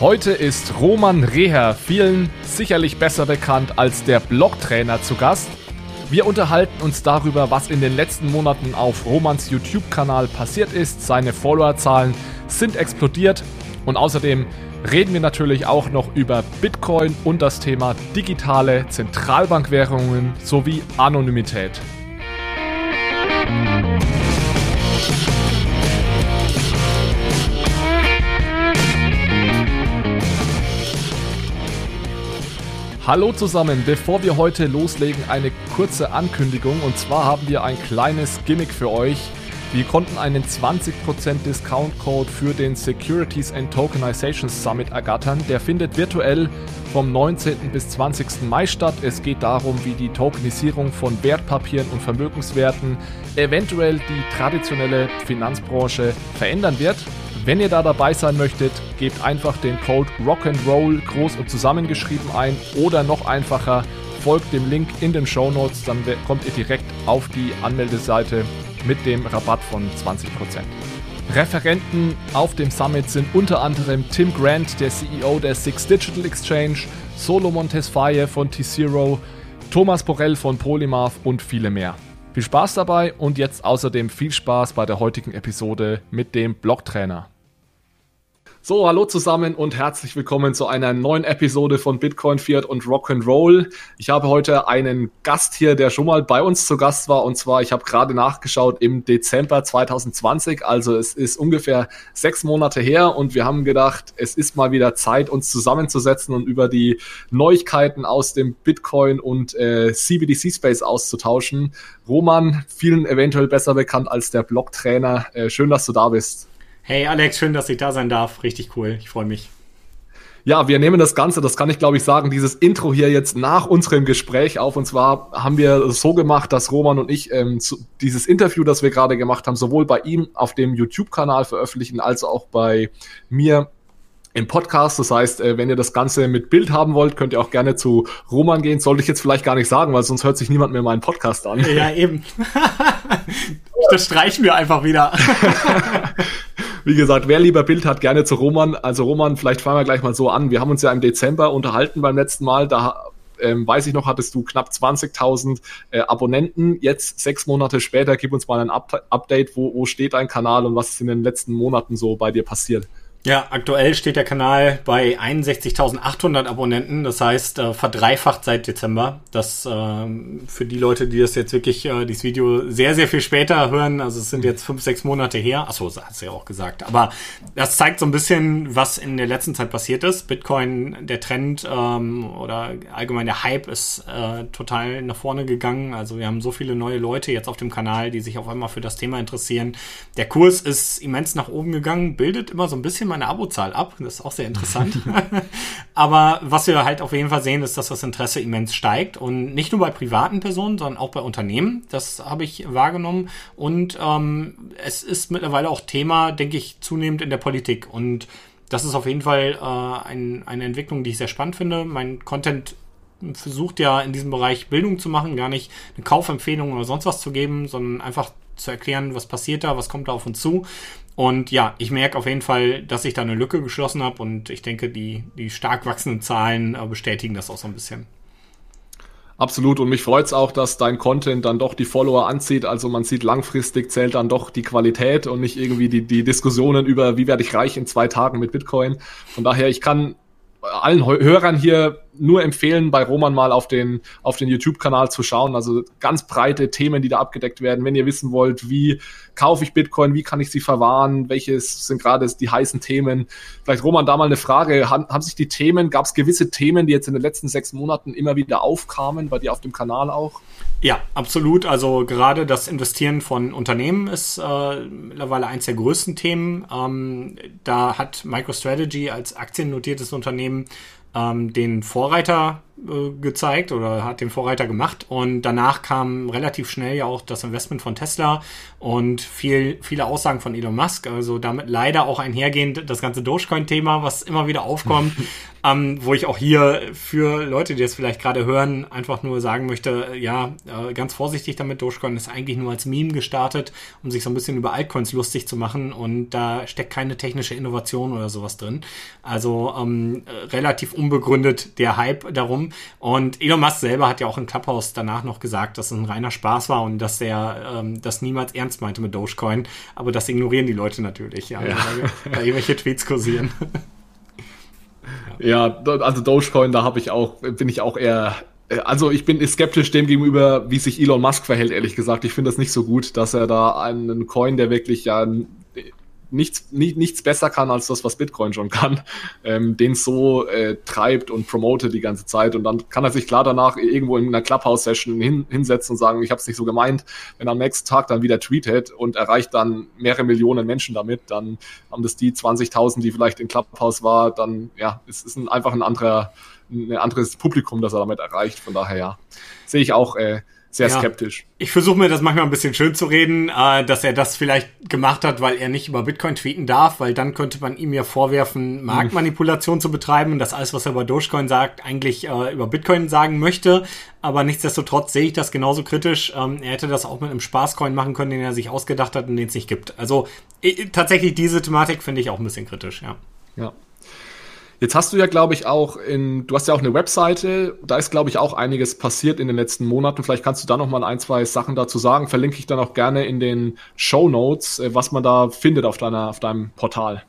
Heute ist Roman Reher, vielen sicherlich besser bekannt als der Blogtrainer, zu Gast. Wir unterhalten uns darüber, was in den letzten Monaten auf Romans YouTube-Kanal passiert ist. Seine Followerzahlen sind explodiert und außerdem reden wir natürlich auch noch über Bitcoin und das Thema digitale Zentralbankwährungen sowie Anonymität. Hallo zusammen, bevor wir heute loslegen, eine kurze Ankündigung. Und zwar haben wir ein kleines Gimmick für euch. Wir konnten einen 20% Discount-Code für den Securities and Tokenizations Summit ergattern. Der findet virtuell vom 19. bis 20. Mai statt. Es geht darum, wie die Tokenisierung von Wertpapieren und Vermögenswerten eventuell die traditionelle Finanzbranche verändern wird. Wenn ihr da dabei sein möchtet, gebt einfach den Code Rock'n'Roll groß und zusammengeschrieben ein oder noch einfacher, folgt dem Link in den Show Notes, dann kommt ihr direkt auf die Anmeldeseite mit dem Rabatt von 20%. Referenten auf dem Summit sind unter anderem Tim Grant, der CEO der Six Digital Exchange, Solomon Tesfaye von T-Zero, Thomas Borrell von Polymath und viele mehr. Viel Spaß dabei und jetzt außerdem viel Spaß bei der heutigen Episode mit dem Blogtrainer. So, hallo zusammen und herzlich willkommen zu einer neuen Episode von Bitcoin, Fiat und Rock'n'Roll. Ich habe heute einen Gast hier, der schon mal bei uns zu Gast war. Und zwar, ich habe gerade nachgeschaut, im Dezember 2020. Also es ist ungefähr sechs Monate her und wir haben gedacht, es ist mal wieder Zeit, uns zusammenzusetzen und über die Neuigkeiten aus dem Bitcoin und äh, CBDC-Space auszutauschen. Roman, vielen eventuell besser bekannt als der Blogtrainer. Äh, schön, dass du da bist. Hey Alex, schön, dass ich da sein darf. Richtig cool. Ich freue mich. Ja, wir nehmen das Ganze, das kann ich glaube ich sagen, dieses Intro hier jetzt nach unserem Gespräch auf. Und zwar haben wir so gemacht, dass Roman und ich ähm, zu, dieses Interview, das wir gerade gemacht haben, sowohl bei ihm auf dem YouTube-Kanal veröffentlichen, als auch bei mir im Podcast. Das heißt, äh, wenn ihr das Ganze mit Bild haben wollt, könnt ihr auch gerne zu Roman gehen. Sollte ich jetzt vielleicht gar nicht sagen, weil sonst hört sich niemand mehr meinen Podcast an. Ja, eben. das streichen wir einfach wieder. Wie gesagt, wer lieber Bild hat, gerne zu Roman. Also Roman, vielleicht fangen wir gleich mal so an. Wir haben uns ja im Dezember unterhalten beim letzten Mal. Da ähm, weiß ich noch, hattest du knapp 20.000 äh, Abonnenten. Jetzt, sechs Monate später, gib uns mal ein Up Update. Wo, wo steht dein Kanal und was ist in den letzten Monaten so bei dir passiert? Ja, aktuell steht der Kanal bei 61.800 Abonnenten, das heißt äh, verdreifacht seit Dezember. Das äh, für die Leute, die das jetzt wirklich äh, dieses Video sehr sehr viel später hören, also es sind jetzt fünf sechs Monate her. Achso, hat sie ja auch gesagt. Aber das zeigt so ein bisschen, was in der letzten Zeit passiert ist. Bitcoin, der Trend ähm, oder allgemein der Hype ist äh, total nach vorne gegangen. Also wir haben so viele neue Leute jetzt auf dem Kanal, die sich auf einmal für das Thema interessieren. Der Kurs ist immens nach oben gegangen, bildet immer so ein bisschen meine Abozahl ab. Das ist auch sehr interessant. Aber was wir halt auf jeden Fall sehen, ist, dass das Interesse immens steigt. Und nicht nur bei privaten Personen, sondern auch bei Unternehmen. Das habe ich wahrgenommen. Und ähm, es ist mittlerweile auch Thema, denke ich, zunehmend in der Politik. Und das ist auf jeden Fall äh, ein, eine Entwicklung, die ich sehr spannend finde. Mein Content versucht ja in diesem Bereich Bildung zu machen, gar nicht eine Kaufempfehlung oder sonst was zu geben, sondern einfach zu erklären, was passiert da, was kommt da auf uns zu. Und ja, ich merke auf jeden Fall, dass ich da eine Lücke geschlossen habe und ich denke, die, die stark wachsenden Zahlen äh, bestätigen das auch so ein bisschen. Absolut. Und mich freut es auch, dass dein Content dann doch die Follower anzieht. Also man sieht, langfristig zählt dann doch die Qualität und nicht irgendwie die, die Diskussionen über, wie werde ich reich in zwei Tagen mit Bitcoin. Von daher, ich kann allen Hörern hier nur empfehlen, bei Roman mal auf den, auf den YouTube-Kanal zu schauen. Also ganz breite Themen, die da abgedeckt werden. Wenn ihr wissen wollt, wie kaufe ich Bitcoin, wie kann ich sie verwahren, welches sind gerade die heißen Themen. Vielleicht Roman, da mal eine Frage. Haben, haben sich die Themen, gab es gewisse Themen, die jetzt in den letzten sechs Monaten immer wieder aufkamen, bei dir auf dem Kanal auch? Ja, absolut. Also gerade das Investieren von Unternehmen ist äh, mittlerweile eins der größten Themen. Ähm, da hat MicroStrategy als aktiennotiertes Unternehmen ähm, den Vorreiter äh, gezeigt oder hat den Vorreiter gemacht. Und danach kam relativ schnell ja auch das Investment von Tesla und viel, viele Aussagen von Elon Musk, also damit leider auch einhergehend das ganze Dogecoin-Thema, was immer wieder aufkommt. ähm, wo ich auch hier für Leute, die das vielleicht gerade hören, einfach nur sagen möchte, ja, äh, ganz vorsichtig damit, Dogecoin ist eigentlich nur als Meme gestartet, um sich so ein bisschen über Altcoins lustig zu machen. Und da steckt keine technische Innovation oder sowas drin. Also ähm, relativ unbegründet der Hype darum und Elon Musk selber hat ja auch in Clubhouse danach noch gesagt, dass es ein reiner Spaß war und dass er ähm, das niemals ernst meinte mit Dogecoin, aber das ignorieren die Leute natürlich, ja, ja. da irgendwelche Tweets kursieren. Ja, also Dogecoin, da habe ich auch, bin ich auch eher, äh, also ich bin skeptisch dem gegenüber, wie sich Elon Musk verhält, ehrlich gesagt. Ich finde das nicht so gut, dass er da einen Coin, der wirklich ja nichts, nie, nichts besser kann als das, was Bitcoin schon kann, ähm, den so äh, treibt und promotet die ganze Zeit. Und dann kann er sich klar danach irgendwo in einer Clubhouse-Session hin, hinsetzen und sagen, ich habe es nicht so gemeint. Wenn er am nächsten Tag dann wieder tweetet und erreicht dann mehrere Millionen Menschen damit, dann haben das die 20.000, die vielleicht in Clubhouse war, dann ja, es ist ein, einfach ein anderer, ein anderes Publikum, das er damit erreicht. Von daher ja, sehe ich auch äh, sehr ja. skeptisch. Ich versuche mir das manchmal ein bisschen schön zu reden, äh, dass er das vielleicht gemacht hat, weil er nicht über Bitcoin tweeten darf, weil dann könnte man ihm ja vorwerfen, Marktmanipulation mhm. zu betreiben und das alles, was er über Dogecoin sagt, eigentlich äh, über Bitcoin sagen möchte. Aber nichtsdestotrotz sehe ich das genauso kritisch. Ähm, er hätte das auch mit einem Spaßcoin machen können, den er sich ausgedacht hat und den es nicht gibt. Also tatsächlich diese Thematik finde ich auch ein bisschen kritisch, ja. Ja, Jetzt hast du ja, glaube ich, auch in, du hast ja auch eine Webseite, da ist, glaube ich, auch einiges passiert in den letzten Monaten. Vielleicht kannst du da noch mal ein, zwei Sachen dazu sagen. Verlinke ich dann auch gerne in den Show Notes, äh, was man da findet auf deiner, auf deinem Portal.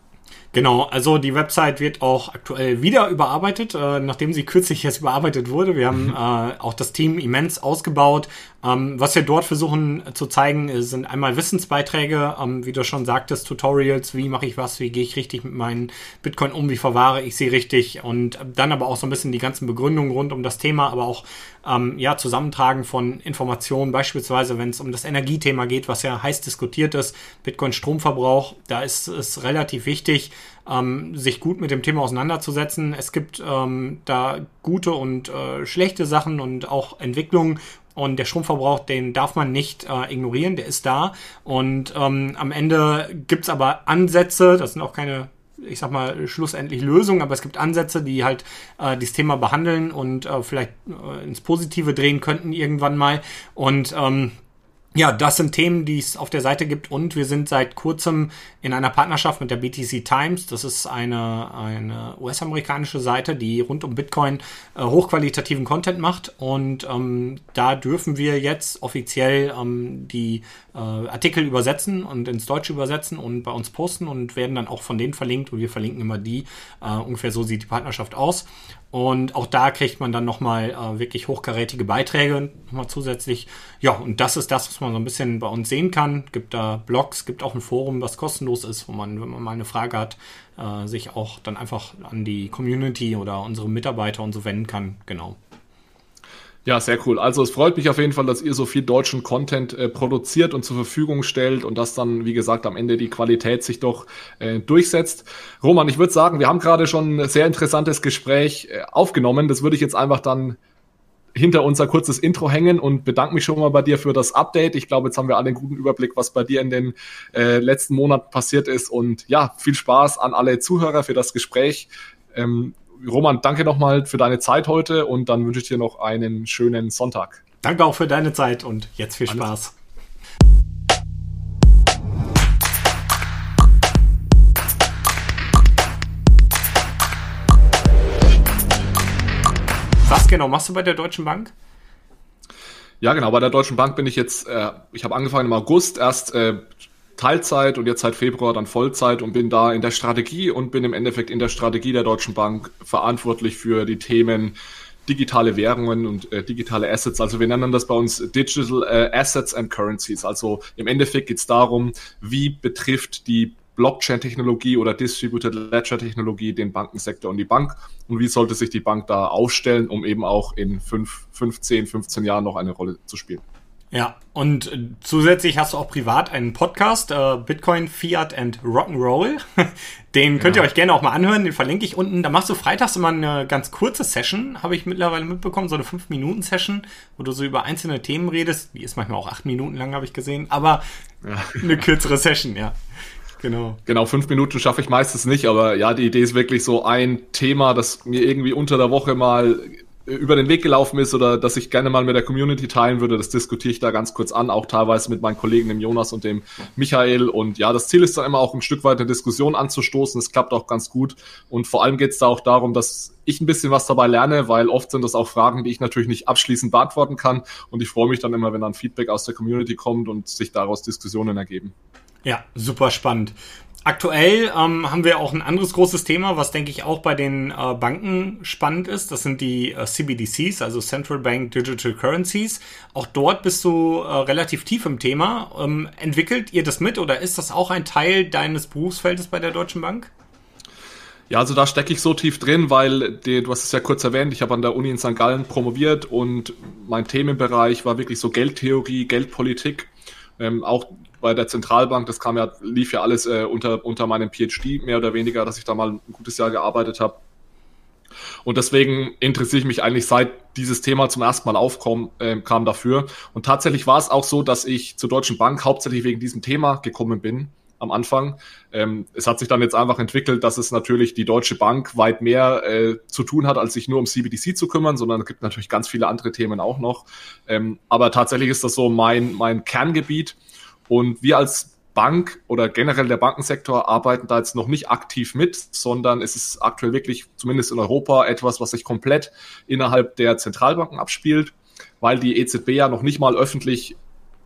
Genau, also die Website wird auch aktuell wieder überarbeitet, äh, nachdem sie kürzlich jetzt überarbeitet wurde. Wir haben äh, auch das Team immens ausgebaut. Ähm, was wir dort versuchen zu zeigen, sind einmal Wissensbeiträge, ähm, wie du schon sagtest, Tutorials, wie mache ich was, wie gehe ich richtig mit meinen Bitcoin um, wie verwahre ich sie richtig und dann aber auch so ein bisschen die ganzen Begründungen rund um das Thema, aber auch ähm, ja, Zusammentragen von Informationen, beispielsweise wenn es um das Energiethema geht, was ja heiß diskutiert ist, Bitcoin Stromverbrauch, da ist es relativ wichtig, ähm, sich gut mit dem Thema auseinanderzusetzen. Es gibt ähm, da gute und äh, schlechte Sachen und auch Entwicklungen. Und der Stromverbrauch, den darf man nicht äh, ignorieren, der ist da. Und ähm, am Ende gibt's aber Ansätze, das sind auch keine ich sag mal, schlussendlich Lösungen, aber es gibt Ansätze, die halt äh, dieses Thema behandeln und äh, vielleicht äh, ins Positive drehen könnten irgendwann mal. Und ähm, ja, das sind Themen, die es auf der Seite gibt und wir sind seit kurzem in einer Partnerschaft mit der BTC Times. Das ist eine, eine US-amerikanische Seite, die rund um Bitcoin äh, hochqualitativen Content macht und ähm, da dürfen wir jetzt offiziell ähm, die äh, Artikel übersetzen und ins Deutsche übersetzen und bei uns posten und werden dann auch von denen verlinkt und wir verlinken immer die. Äh, ungefähr so sieht die Partnerschaft aus. Und auch da kriegt man dann nochmal äh, wirklich hochkarätige Beiträge nochmal zusätzlich. Ja, und das ist das, was man so ein bisschen bei uns sehen kann. Gibt da Blogs, gibt auch ein Forum, was kostenlos ist, wo man, wenn man mal eine Frage hat, äh, sich auch dann einfach an die Community oder unsere Mitarbeiter und so wenden kann. Genau. Ja, sehr cool. Also es freut mich auf jeden Fall, dass ihr so viel deutschen Content äh, produziert und zur Verfügung stellt und dass dann, wie gesagt, am Ende die Qualität sich doch äh, durchsetzt. Roman, ich würde sagen, wir haben gerade schon ein sehr interessantes Gespräch äh, aufgenommen. Das würde ich jetzt einfach dann hinter unser kurzes Intro hängen und bedanke mich schon mal bei dir für das Update. Ich glaube, jetzt haben wir alle einen guten Überblick, was bei dir in den äh, letzten Monaten passiert ist. Und ja, viel Spaß an alle Zuhörer für das Gespräch. Ähm, Roman, danke nochmal für deine Zeit heute und dann wünsche ich dir noch einen schönen Sonntag. Danke auch für deine Zeit und jetzt viel Spaß. Was genau machst du bei der Deutschen Bank? Ja, genau. Bei der Deutschen Bank bin ich jetzt, äh, ich habe angefangen im August erst äh, Teilzeit und jetzt seit Februar dann Vollzeit und bin da in der Strategie und bin im Endeffekt in der Strategie der Deutschen Bank verantwortlich für die Themen digitale Währungen und äh, digitale Assets. Also wir nennen das bei uns Digital äh, Assets and Currencies. Also im Endeffekt geht es darum, wie betrifft die Blockchain-Technologie oder Distributed Ledger-Technologie den Bankensektor und die Bank und wie sollte sich die Bank da aufstellen, um eben auch in 5, 15, 15 Jahren noch eine Rolle zu spielen. Ja, und äh, zusätzlich hast du auch privat einen Podcast, äh, Bitcoin, Fiat and Rock'n'Roll. Den könnt ja. ihr euch gerne auch mal anhören, den verlinke ich unten. Da machst du freitags immer eine ganz kurze Session, habe ich mittlerweile mitbekommen, so eine 5-Minuten-Session, wo du so über einzelne Themen redest. Die ist manchmal auch 8 Minuten lang, habe ich gesehen, aber ja. eine kürzere Session, ja. Genau. Genau, fünf Minuten schaffe ich meistens nicht, aber ja, die Idee ist wirklich so ein Thema, das mir irgendwie unter der Woche mal über den Weg gelaufen ist oder dass ich gerne mal mit der Community teilen würde, das diskutiere ich da ganz kurz an, auch teilweise mit meinen Kollegen, dem Jonas und dem Michael. Und ja, das Ziel ist dann immer auch ein Stück weit eine Diskussion anzustoßen. Es klappt auch ganz gut. Und vor allem geht es da auch darum, dass ich ein bisschen was dabei lerne, weil oft sind das auch Fragen, die ich natürlich nicht abschließend beantworten kann. Und ich freue mich dann immer, wenn dann Feedback aus der Community kommt und sich daraus Diskussionen ergeben. Ja, super spannend. Aktuell ähm, haben wir auch ein anderes großes Thema, was denke ich auch bei den äh, Banken spannend ist. Das sind die äh, CBDCs, also Central Bank Digital Currencies. Auch dort bist du äh, relativ tief im Thema. Ähm, entwickelt ihr das mit oder ist das auch ein Teil deines Berufsfeldes bei der Deutschen Bank? Ja, also da stecke ich so tief drin, weil die, du hast es ja kurz erwähnt, ich habe an der Uni in St. Gallen promoviert und mein Themenbereich war wirklich so Geldtheorie, Geldpolitik. Ähm, auch bei der Zentralbank, das kam ja, lief ja alles äh, unter, unter meinem PhD, mehr oder weniger, dass ich da mal ein gutes Jahr gearbeitet habe. Und deswegen interessiere ich mich eigentlich seit dieses Thema zum ersten Mal aufkam äh, kam dafür. Und tatsächlich war es auch so, dass ich zur Deutschen Bank hauptsächlich wegen diesem Thema gekommen bin am Anfang. Ähm, es hat sich dann jetzt einfach entwickelt, dass es natürlich die Deutsche Bank weit mehr äh, zu tun hat, als sich nur um CBDC zu kümmern, sondern es gibt natürlich ganz viele andere Themen auch noch. Ähm, aber tatsächlich ist das so mein, mein Kerngebiet. Und wir als Bank oder generell der Bankensektor arbeiten da jetzt noch nicht aktiv mit, sondern es ist aktuell wirklich, zumindest in Europa, etwas, was sich komplett innerhalb der Zentralbanken abspielt, weil die EZB ja noch nicht mal öffentlich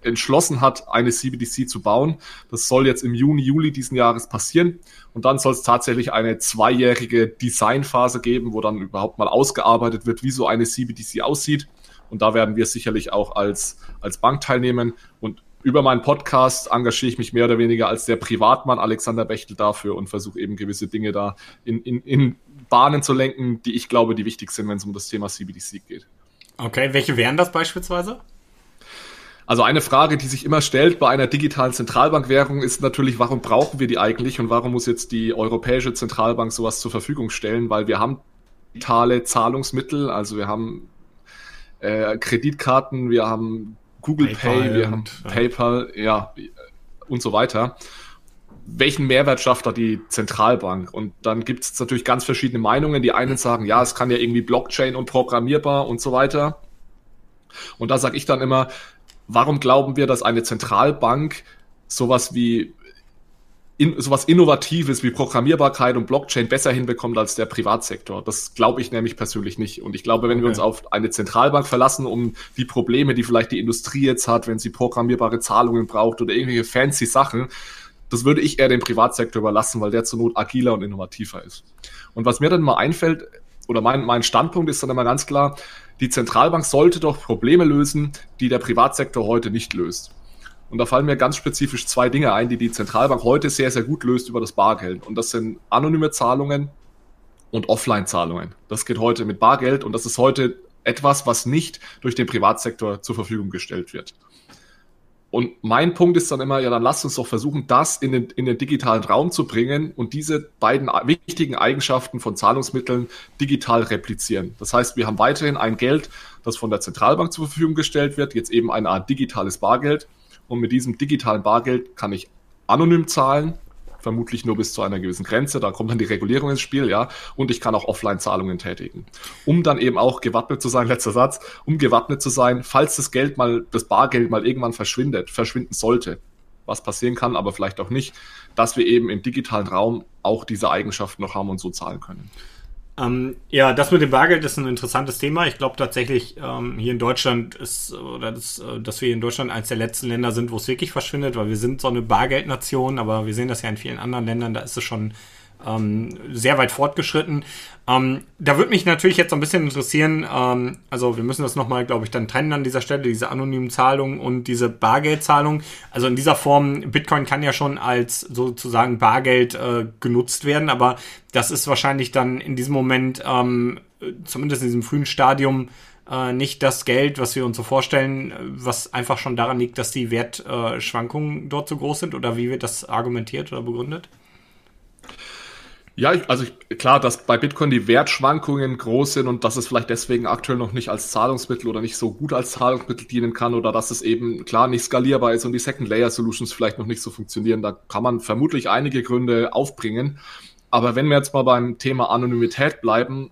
entschlossen hat, eine CBDC zu bauen. Das soll jetzt im Juni, Juli diesen Jahres passieren. Und dann soll es tatsächlich eine zweijährige Designphase geben, wo dann überhaupt mal ausgearbeitet wird, wie so eine CBDC aussieht. Und da werden wir sicherlich auch als, als Bank teilnehmen. Und über meinen Podcast engagiere ich mich mehr oder weniger als der Privatmann Alexander Bechtel dafür und versuche eben gewisse Dinge da in, in, in Bahnen zu lenken, die ich glaube, die wichtig sind, wenn es um das Thema CBDC geht. Okay, welche wären das beispielsweise? Also eine Frage, die sich immer stellt bei einer digitalen Zentralbankwährung ist natürlich, warum brauchen wir die eigentlich und warum muss jetzt die Europäische Zentralbank sowas zur Verfügung stellen? Weil wir haben digitale Zahlungsmittel, also wir haben äh, Kreditkarten, wir haben Google PayPal, Pay, wir haben ja. PayPal, ja, und so weiter. Welchen Mehrwert schafft da die Zentralbank? Und dann gibt es natürlich ganz verschiedene Meinungen. Die einen sagen, ja, es kann ja irgendwie Blockchain und programmierbar und so weiter. Und da sage ich dann immer, warum glauben wir, dass eine Zentralbank sowas wie in, sowas Innovatives wie Programmierbarkeit und Blockchain besser hinbekommt als der Privatsektor. Das glaube ich nämlich persönlich nicht. Und ich glaube, wenn okay. wir uns auf eine Zentralbank verlassen, um die Probleme, die vielleicht die Industrie jetzt hat, wenn sie programmierbare Zahlungen braucht oder irgendwelche fancy Sachen, das würde ich eher dem Privatsektor überlassen, weil der zur Not agiler und innovativer ist. Und was mir dann mal einfällt, oder mein, mein Standpunkt ist dann immer ganz klar, die Zentralbank sollte doch Probleme lösen, die der Privatsektor heute nicht löst. Und da fallen mir ganz spezifisch zwei Dinge ein, die die Zentralbank heute sehr, sehr gut löst über das Bargeld. Und das sind anonyme Zahlungen und Offline-Zahlungen. Das geht heute mit Bargeld und das ist heute etwas, was nicht durch den Privatsektor zur Verfügung gestellt wird. Und mein Punkt ist dann immer, ja, dann lasst uns doch versuchen, das in den, in den digitalen Raum zu bringen und diese beiden wichtigen Eigenschaften von Zahlungsmitteln digital replizieren. Das heißt, wir haben weiterhin ein Geld, das von der Zentralbank zur Verfügung gestellt wird, jetzt eben eine Art digitales Bargeld. Und mit diesem digitalen Bargeld kann ich anonym zahlen, vermutlich nur bis zu einer gewissen Grenze. Da kommt dann die Regulierung ins Spiel, ja. Und ich kann auch Offline-Zahlungen tätigen. Um dann eben auch gewappnet zu sein, letzter Satz, um gewappnet zu sein, falls das Geld mal, das Bargeld mal irgendwann verschwindet, verschwinden sollte, was passieren kann, aber vielleicht auch nicht, dass wir eben im digitalen Raum auch diese Eigenschaften noch haben und so zahlen können. Ähm, ja, das mit dem Bargeld ist ein interessantes Thema. Ich glaube tatsächlich, ähm, hier in Deutschland ist, oder das, äh, dass wir in Deutschland eines der letzten Länder sind, wo es wirklich verschwindet, weil wir sind so eine Bargeldnation, aber wir sehen das ja in vielen anderen Ländern, da ist es schon ähm, sehr weit fortgeschritten. Ähm, da würde mich natürlich jetzt so ein bisschen interessieren, ähm, also wir müssen das nochmal, glaube ich, dann trennen an dieser Stelle, diese anonymen Zahlungen und diese Bargeldzahlung. Also in dieser Form, Bitcoin kann ja schon als sozusagen Bargeld äh, genutzt werden, aber das ist wahrscheinlich dann in diesem Moment, ähm, zumindest in diesem frühen Stadium, äh, nicht das Geld, was wir uns so vorstellen, was einfach schon daran liegt, dass die Wertschwankungen dort so groß sind oder wie wird das argumentiert oder begründet? Ja, ich, also ich, klar, dass bei Bitcoin die Wertschwankungen groß sind und dass es vielleicht deswegen aktuell noch nicht als Zahlungsmittel oder nicht so gut als Zahlungsmittel dienen kann oder dass es eben klar nicht skalierbar ist und die Second Layer Solutions vielleicht noch nicht so funktionieren. Da kann man vermutlich einige Gründe aufbringen. Aber wenn wir jetzt mal beim Thema Anonymität bleiben,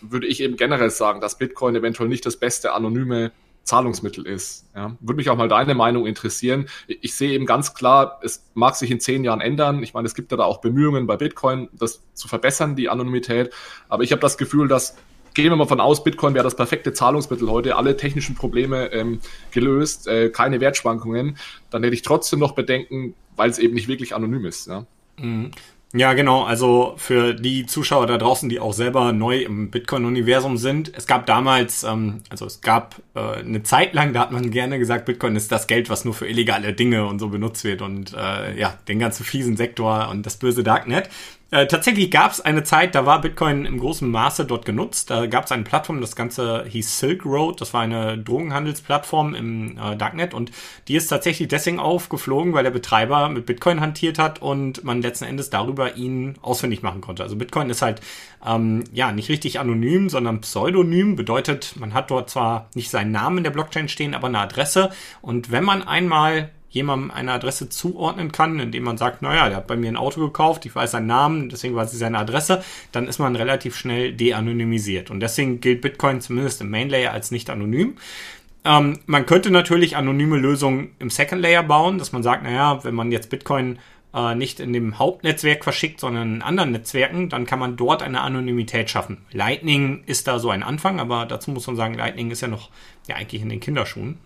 würde ich eben generell sagen, dass Bitcoin eventuell nicht das beste anonyme Zahlungsmittel ist. Ja. Würde mich auch mal deine Meinung interessieren. Ich sehe eben ganz klar, es mag sich in zehn Jahren ändern. Ich meine, es gibt ja da auch Bemühungen bei Bitcoin, das zu verbessern, die Anonymität. Aber ich habe das Gefühl, dass gehen wir mal von aus, Bitcoin wäre das perfekte Zahlungsmittel heute, alle technischen Probleme ähm, gelöst, äh, keine Wertschwankungen, dann hätte ich trotzdem noch Bedenken, weil es eben nicht wirklich anonym ist. Ja. Mhm. Ja, genau. Also für die Zuschauer da draußen, die auch selber neu im Bitcoin-Universum sind, es gab damals, ähm, also es gab äh, eine Zeit lang, da hat man gerne gesagt, Bitcoin ist das Geld, was nur für illegale Dinge und so benutzt wird und äh, ja, den ganzen fiesen Sektor und das böse Darknet. Äh, tatsächlich gab es eine Zeit, da war Bitcoin im großen Maße dort genutzt. Da gab es eine Plattform, das Ganze hieß Silk Road. Das war eine Drogenhandelsplattform im äh, Darknet und die ist tatsächlich deswegen aufgeflogen, weil der Betreiber mit Bitcoin hantiert hat und man letzten Endes darüber ihn ausfindig machen konnte. Also Bitcoin ist halt ähm, ja nicht richtig anonym, sondern pseudonym. Bedeutet, man hat dort zwar nicht seinen Namen in der Blockchain stehen, aber eine Adresse. Und wenn man einmal jemandem eine Adresse zuordnen kann, indem man sagt, naja, der hat bei mir ein Auto gekauft, ich weiß seinen Namen, deswegen weiß ich seine Adresse, dann ist man relativ schnell de-anonymisiert. Und deswegen gilt Bitcoin zumindest im Main Layer als nicht anonym. Ähm, man könnte natürlich anonyme Lösungen im Second Layer bauen, dass man sagt, naja, wenn man jetzt Bitcoin äh, nicht in dem Hauptnetzwerk verschickt, sondern in anderen Netzwerken, dann kann man dort eine Anonymität schaffen. Lightning ist da so ein Anfang, aber dazu muss man sagen, Lightning ist ja noch ja eigentlich in den Kinderschuhen.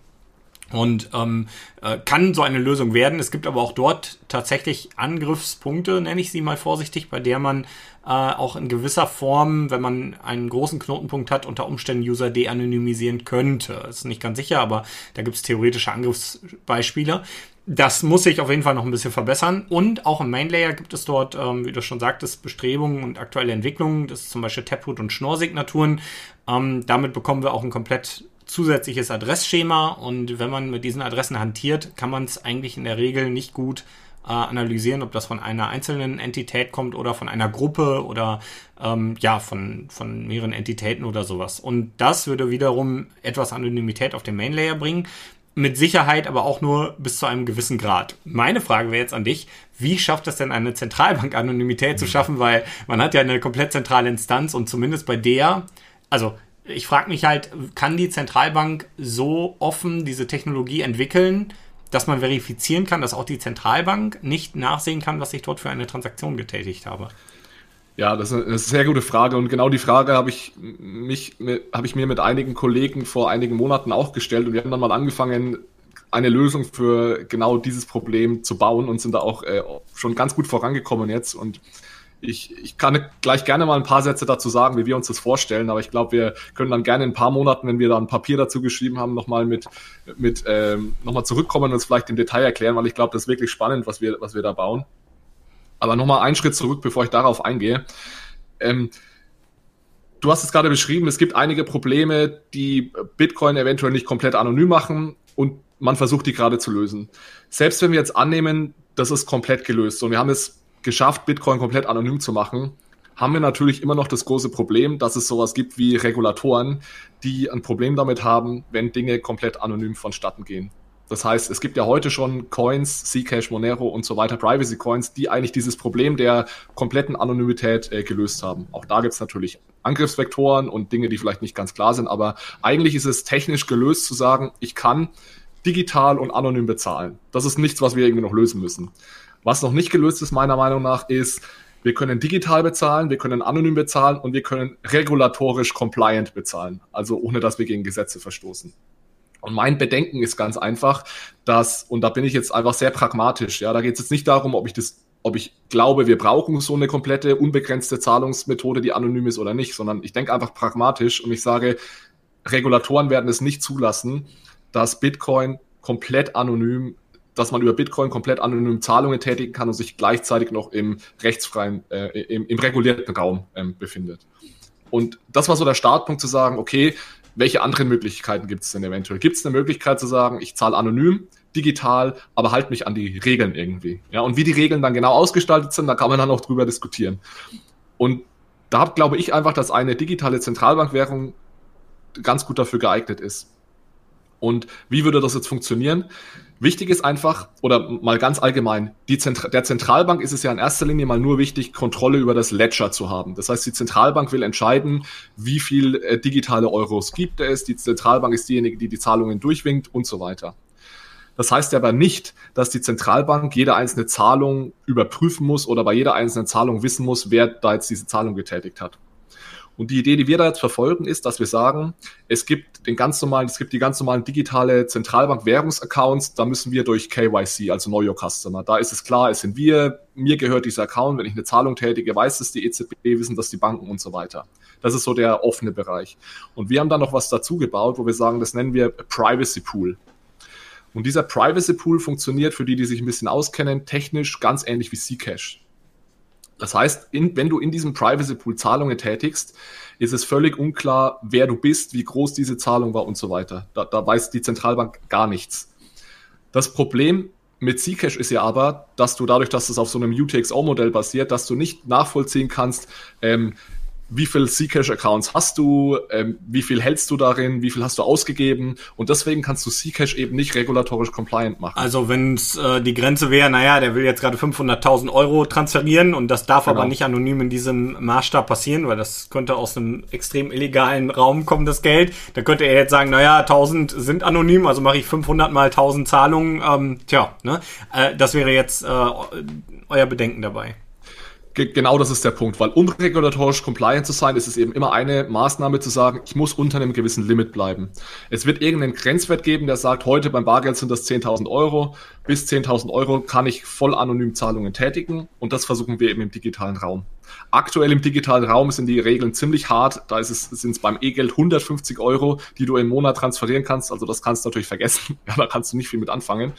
Und ähm, äh, kann so eine Lösung werden. Es gibt aber auch dort tatsächlich Angriffspunkte, nenne ich sie mal vorsichtig, bei der man äh, auch in gewisser Form, wenn man einen großen Knotenpunkt hat, unter Umständen User de-anonymisieren könnte. Ist nicht ganz sicher, aber da gibt es theoretische Angriffsbeispiele. Das muss sich auf jeden Fall noch ein bisschen verbessern. Und auch im Main Layer gibt es dort, ähm, wie du schon sagtest, Bestrebungen und aktuelle Entwicklungen. Das ist zum Beispiel Taproot und Schnorr-Signaturen. Ähm, damit bekommen wir auch ein komplett zusätzliches Adressschema und wenn man mit diesen Adressen hantiert, kann man es eigentlich in der Regel nicht gut äh, analysieren, ob das von einer einzelnen Entität kommt oder von einer Gruppe oder ähm, ja von, von mehreren Entitäten oder sowas. Und das würde wiederum etwas Anonymität auf den Main Layer bringen. Mit Sicherheit aber auch nur bis zu einem gewissen Grad. Meine Frage wäre jetzt an dich, wie schafft es denn eine Zentralbank Anonymität zu schaffen? Weil man hat ja eine komplett zentrale Instanz und zumindest bei der, also ich frage mich halt, kann die Zentralbank so offen diese Technologie entwickeln, dass man verifizieren kann, dass auch die Zentralbank nicht nachsehen kann, was ich dort für eine Transaktion getätigt habe? Ja, das ist eine sehr gute Frage. Und genau die Frage habe ich mich habe ich mir mit einigen Kollegen vor einigen Monaten auch gestellt. Und wir haben dann mal angefangen eine Lösung für genau dieses Problem zu bauen und sind da auch äh, schon ganz gut vorangekommen jetzt. Und ich, ich kann gleich gerne mal ein paar Sätze dazu sagen, wie wir uns das vorstellen, aber ich glaube, wir können dann gerne in ein paar Monaten, wenn wir da ein Papier dazu geschrieben haben, nochmal mit, mit ähm, nochmal zurückkommen und uns vielleicht im Detail erklären, weil ich glaube, das ist wirklich spannend, was wir, was wir da bauen. Aber nochmal einen Schritt zurück, bevor ich darauf eingehe. Ähm, du hast es gerade beschrieben, es gibt einige Probleme, die Bitcoin eventuell nicht komplett anonym machen und man versucht die gerade zu lösen. Selbst wenn wir jetzt annehmen, das ist komplett gelöst und wir haben es geschafft, Bitcoin komplett anonym zu machen, haben wir natürlich immer noch das große Problem, dass es sowas gibt wie Regulatoren, die ein Problem damit haben, wenn Dinge komplett anonym vonstatten gehen. Das heißt, es gibt ja heute schon Coins, Zcash, Monero und so weiter, Privacy Coins, die eigentlich dieses Problem der kompletten Anonymität äh, gelöst haben. Auch da gibt es natürlich Angriffsvektoren und Dinge, die vielleicht nicht ganz klar sind, aber eigentlich ist es technisch gelöst zu sagen, ich kann digital und anonym bezahlen. Das ist nichts, was wir irgendwie noch lösen müssen. Was noch nicht gelöst ist, meiner Meinung nach, ist, wir können digital bezahlen, wir können anonym bezahlen und wir können regulatorisch compliant bezahlen, also ohne dass wir gegen Gesetze verstoßen. Und mein Bedenken ist ganz einfach, dass, und da bin ich jetzt einfach sehr pragmatisch, ja, da geht es jetzt nicht darum, ob ich das, ob ich glaube, wir brauchen so eine komplette, unbegrenzte Zahlungsmethode, die anonym ist oder nicht, sondern ich denke einfach pragmatisch und ich sage, Regulatoren werden es nicht zulassen, dass Bitcoin komplett anonym dass man über Bitcoin komplett anonym Zahlungen tätigen kann und sich gleichzeitig noch im rechtsfreien, äh, im, im regulierten Raum ähm, befindet. Und das war so der Startpunkt zu sagen, okay, welche anderen Möglichkeiten gibt es denn eventuell? Gibt es eine Möglichkeit zu sagen, ich zahle anonym, digital, aber halt mich an die Regeln irgendwie? Ja, und wie die Regeln dann genau ausgestaltet sind, da kann man dann auch drüber diskutieren. Und da glaube ich einfach, dass eine digitale Zentralbankwährung ganz gut dafür geeignet ist. Und wie würde das jetzt funktionieren? Wichtig ist einfach, oder mal ganz allgemein, die Zentra der Zentralbank ist es ja in erster Linie mal nur wichtig, Kontrolle über das Ledger zu haben. Das heißt, die Zentralbank will entscheiden, wie viel äh, digitale Euros gibt es. Die Zentralbank ist diejenige, die die Zahlungen durchwinkt und so weiter. Das heißt aber nicht, dass die Zentralbank jede einzelne Zahlung überprüfen muss oder bei jeder einzelnen Zahlung wissen muss, wer da jetzt diese Zahlung getätigt hat. Und die Idee, die wir da jetzt verfolgen, ist, dass wir sagen, es gibt den ganz normalen, es gibt die ganz normalen digitale Zentralbank-Währungsaccounts, da müssen wir durch KYC, also Know Your Customer. Da ist es klar, es sind wir, mir gehört dieser Account, wenn ich eine Zahlung tätige, weiß es die EZB, wissen das die Banken und so weiter. Das ist so der offene Bereich. Und wir haben da noch was dazu gebaut, wo wir sagen, das nennen wir Privacy Pool. Und dieser Privacy Pool funktioniert für die, die sich ein bisschen auskennen, technisch ganz ähnlich wie Zcash. Das heißt, in, wenn du in diesem Privacy Pool Zahlungen tätigst, ist es völlig unklar, wer du bist, wie groß diese Zahlung war und so weiter. Da, da weiß die Zentralbank gar nichts. Das Problem mit Zcash ist ja aber, dass du dadurch, dass es auf so einem UTXO-Modell basiert, dass du nicht nachvollziehen kannst, ähm, wie viel Zcash-Accounts hast du, ähm, wie viel hältst du darin, wie viel hast du ausgegeben und deswegen kannst du Zcash eben nicht regulatorisch compliant machen. Also wenn es äh, die Grenze wäre, naja, der will jetzt gerade 500.000 Euro transferieren und das darf genau. aber nicht anonym in diesem Maßstab passieren, weil das könnte aus einem extrem illegalen Raum kommen, das Geld. Da könnte er jetzt sagen, naja, 1000 sind anonym, also mache ich 500 mal 1000 Zahlungen. Ähm, tja, ne? Äh, das wäre jetzt äh, euer Bedenken dabei genau das ist der Punkt, weil um regulatorisch compliant zu sein, ist es eben immer eine Maßnahme zu sagen, ich muss unter einem gewissen Limit bleiben. Es wird irgendeinen Grenzwert geben, der sagt, heute beim Bargeld sind das 10.000 Euro, bis 10.000 Euro kann ich voll anonym Zahlungen tätigen und das versuchen wir eben im digitalen Raum. Aktuell im digitalen Raum sind die Regeln ziemlich hart. Da sind es beim E-Geld 150 Euro, die du im Monat transferieren kannst. Also das kannst du natürlich vergessen. Ja, da kannst du nicht viel mit anfangen.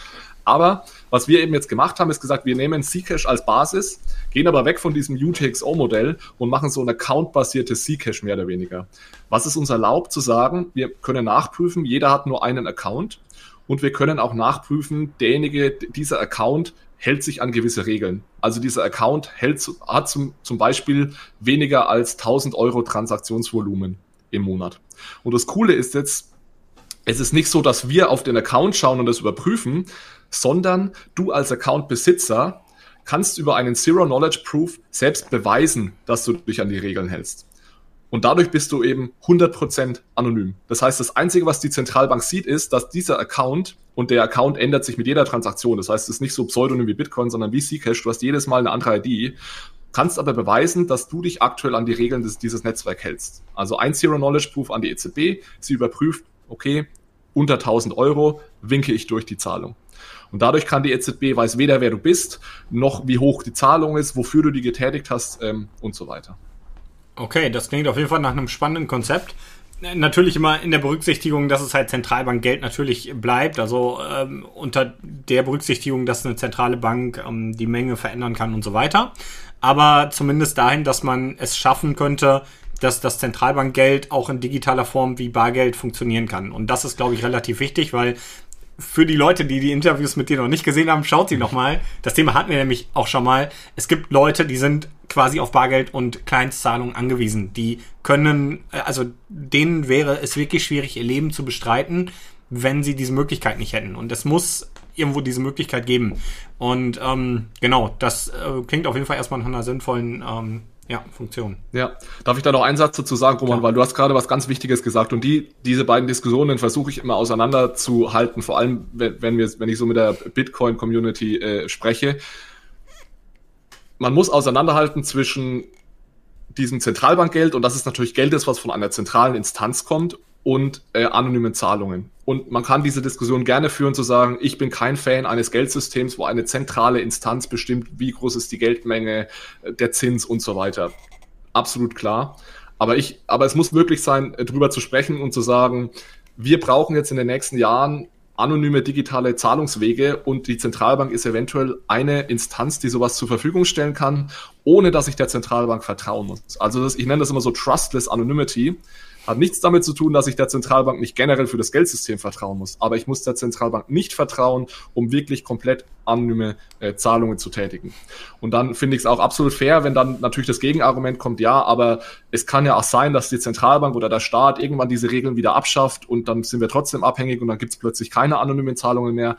Aber was wir eben jetzt gemacht haben, ist gesagt, wir nehmen Zcash als Basis, gehen aber weg von diesem UTXO-Modell und machen so ein Account-basiertes Zcash mehr oder weniger. Was es uns erlaubt zu sagen, wir können nachprüfen, jeder hat nur einen Account und wir können auch nachprüfen, derjenige, dieser Account hält sich an gewisse Regeln. Also dieser Account hält, hat zum, zum Beispiel weniger als 1000 Euro Transaktionsvolumen im Monat. Und das Coole ist jetzt, es ist nicht so, dass wir auf den Account schauen und das überprüfen, sondern du als Account-Besitzer kannst über einen Zero Knowledge Proof selbst beweisen, dass du dich an die Regeln hältst. Und dadurch bist du eben 100% anonym. Das heißt, das Einzige, was die Zentralbank sieht, ist, dass dieser Account und der Account ändert sich mit jeder Transaktion. Das heißt, es ist nicht so pseudonym wie Bitcoin, sondern wie Zcash. Du hast jedes Mal eine andere ID, kannst aber beweisen, dass du dich aktuell an die Regeln des, dieses Netzwerks hältst. Also ein Zero-Knowledge-Proof an die EZB. Sie überprüft, okay, unter 1000 Euro winke ich durch die Zahlung. Und dadurch kann die EZB weiß weder, wer du bist, noch wie hoch die Zahlung ist, wofür du die getätigt hast ähm, und so weiter. Okay, das klingt auf jeden Fall nach einem spannenden Konzept. Natürlich immer in der Berücksichtigung, dass es halt Zentralbankgeld natürlich bleibt, also ähm, unter der Berücksichtigung, dass eine zentrale Bank ähm, die Menge verändern kann und so weiter. Aber zumindest dahin, dass man es schaffen könnte, dass das Zentralbankgeld auch in digitaler Form wie Bargeld funktionieren kann. Und das ist, glaube ich, relativ wichtig, weil für die Leute, die die Interviews mit dir noch nicht gesehen haben, schaut sie nochmal. Das Thema hatten wir nämlich auch schon mal. Es gibt Leute, die sind quasi auf Bargeld und Kleinstzahlungen angewiesen. Die können, äh, also denen wäre es wirklich schwierig, ihr Leben zu bestreiten, wenn sie diese Möglichkeit nicht hätten. Und es muss irgendwo diese Möglichkeit geben. Und ähm, genau, das äh, klingt auf jeden Fall erstmal nach einer sinnvollen ähm, ja, Funktion. Ja, darf ich da noch einen Satz dazu sagen, Roman, ja. weil du hast gerade was ganz Wichtiges gesagt und die, diese beiden Diskussionen versuche ich immer auseinanderzuhalten, vor allem wenn, wenn, wir, wenn ich so mit der Bitcoin-Community äh, spreche. Man muss auseinanderhalten zwischen diesem Zentralbankgeld und das ist natürlich Geld ist, was von einer zentralen Instanz kommt und äh, anonymen Zahlungen. Und man kann diese Diskussion gerne führen, zu sagen, ich bin kein Fan eines Geldsystems, wo eine zentrale Instanz bestimmt, wie groß ist die Geldmenge, äh, der Zins und so weiter. Absolut klar. Aber ich, aber es muss möglich sein, äh, darüber zu sprechen und zu sagen, wir brauchen jetzt in den nächsten Jahren anonyme digitale Zahlungswege und die Zentralbank ist eventuell eine Instanz, die sowas zur Verfügung stellen kann ohne dass ich der Zentralbank vertrauen muss. Also das, ich nenne das immer so Trustless Anonymity. Hat nichts damit zu tun, dass ich der Zentralbank nicht generell für das Geldsystem vertrauen muss. Aber ich muss der Zentralbank nicht vertrauen, um wirklich komplett anonyme äh, Zahlungen zu tätigen. Und dann finde ich es auch absolut fair, wenn dann natürlich das Gegenargument kommt, ja, aber es kann ja auch sein, dass die Zentralbank oder der Staat irgendwann diese Regeln wieder abschafft und dann sind wir trotzdem abhängig und dann gibt es plötzlich keine anonymen Zahlungen mehr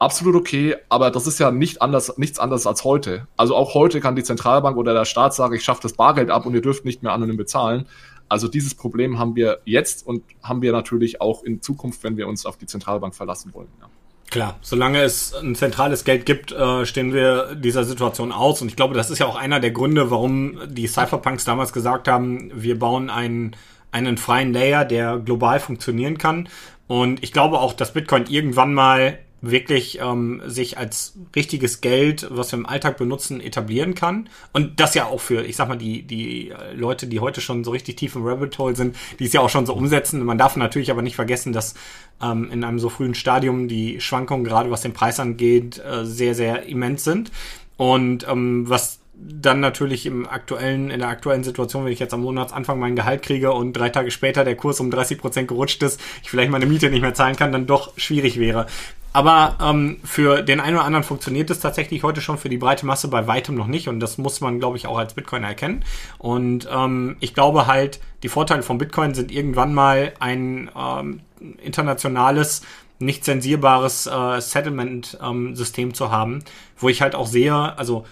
absolut okay, aber das ist ja nicht anders, nichts anderes als heute. Also auch heute kann die Zentralbank oder der Staat sagen, ich schaffe das Bargeld ab und ihr dürft nicht mehr anonym bezahlen. Also dieses Problem haben wir jetzt und haben wir natürlich auch in Zukunft, wenn wir uns auf die Zentralbank verlassen wollen. Ja. Klar, solange es ein zentrales Geld gibt, äh, stehen wir dieser Situation aus. Und ich glaube, das ist ja auch einer der Gründe, warum die Cypherpunks damals gesagt haben, wir bauen einen, einen freien Layer, der global funktionieren kann. Und ich glaube auch, dass Bitcoin irgendwann mal wirklich ähm, sich als richtiges Geld, was wir im Alltag benutzen, etablieren kann. Und das ja auch für, ich sag mal, die, die Leute, die heute schon so richtig tief im Rabbit Hole sind, die es ja auch schon so umsetzen. Man darf natürlich aber nicht vergessen, dass ähm, in einem so frühen Stadium die Schwankungen, gerade was den Preis angeht, äh, sehr, sehr immens sind. Und ähm, was dann natürlich im aktuellen, in der aktuellen Situation, wenn ich jetzt am Monatsanfang mein Gehalt kriege und drei Tage später der Kurs um 30 Prozent gerutscht ist, ich vielleicht meine Miete nicht mehr zahlen kann, dann doch schwierig wäre. Aber ähm, für den einen oder anderen funktioniert es tatsächlich heute schon, für die breite Masse bei weitem noch nicht. Und das muss man, glaube ich, auch als Bitcoiner erkennen. Und ähm, ich glaube halt, die Vorteile von Bitcoin sind irgendwann mal ein ähm, internationales, nicht zensierbares äh, Settlement-System ähm, zu haben, wo ich halt auch sehe, also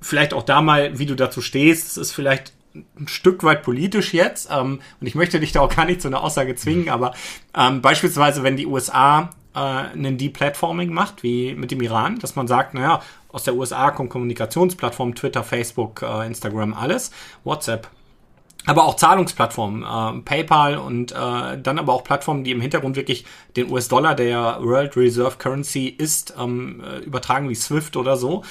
vielleicht auch da mal, wie du dazu stehst, es ist vielleicht ein Stück weit politisch jetzt, ähm, und ich möchte dich da auch gar nicht zu einer Aussage zwingen, mhm. aber ähm, beispielsweise, wenn die USA äh, einen Deplatforming macht, wie mit dem Iran, dass man sagt, naja, aus der USA kommen Kommunikationsplattformen, Twitter, Facebook, äh, Instagram, alles, WhatsApp. Aber auch Zahlungsplattformen, äh, PayPal und äh, dann aber auch Plattformen, die im Hintergrund wirklich den US-Dollar, der World Reserve Currency ist, ähm, äh, übertragen wie Swift oder so.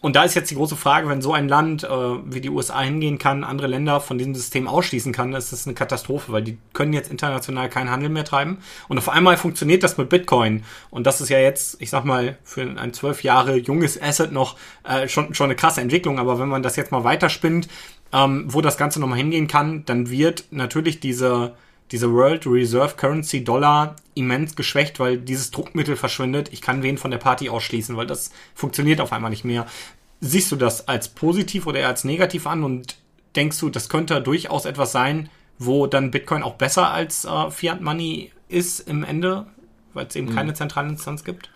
Und da ist jetzt die große Frage, wenn so ein Land äh, wie die USA hingehen kann, andere Länder von diesem System ausschließen kann, ist das eine Katastrophe, weil die können jetzt international keinen Handel mehr treiben. Und auf einmal funktioniert das mit Bitcoin. Und das ist ja jetzt, ich sag mal, für ein zwölf Jahre junges Asset noch äh, schon, schon eine krasse Entwicklung. Aber wenn man das jetzt mal weiterspinnt, ähm, wo das Ganze nochmal hingehen kann, dann wird natürlich diese diese World Reserve Currency Dollar immens geschwächt, weil dieses Druckmittel verschwindet. Ich kann wen von der Party ausschließen, weil das funktioniert auf einmal nicht mehr. Siehst du das als positiv oder eher als negativ an und denkst du, das könnte durchaus etwas sein, wo dann Bitcoin auch besser als äh, Fiat Money ist im Ende, weil es eben mhm. keine zentrale Instanz gibt?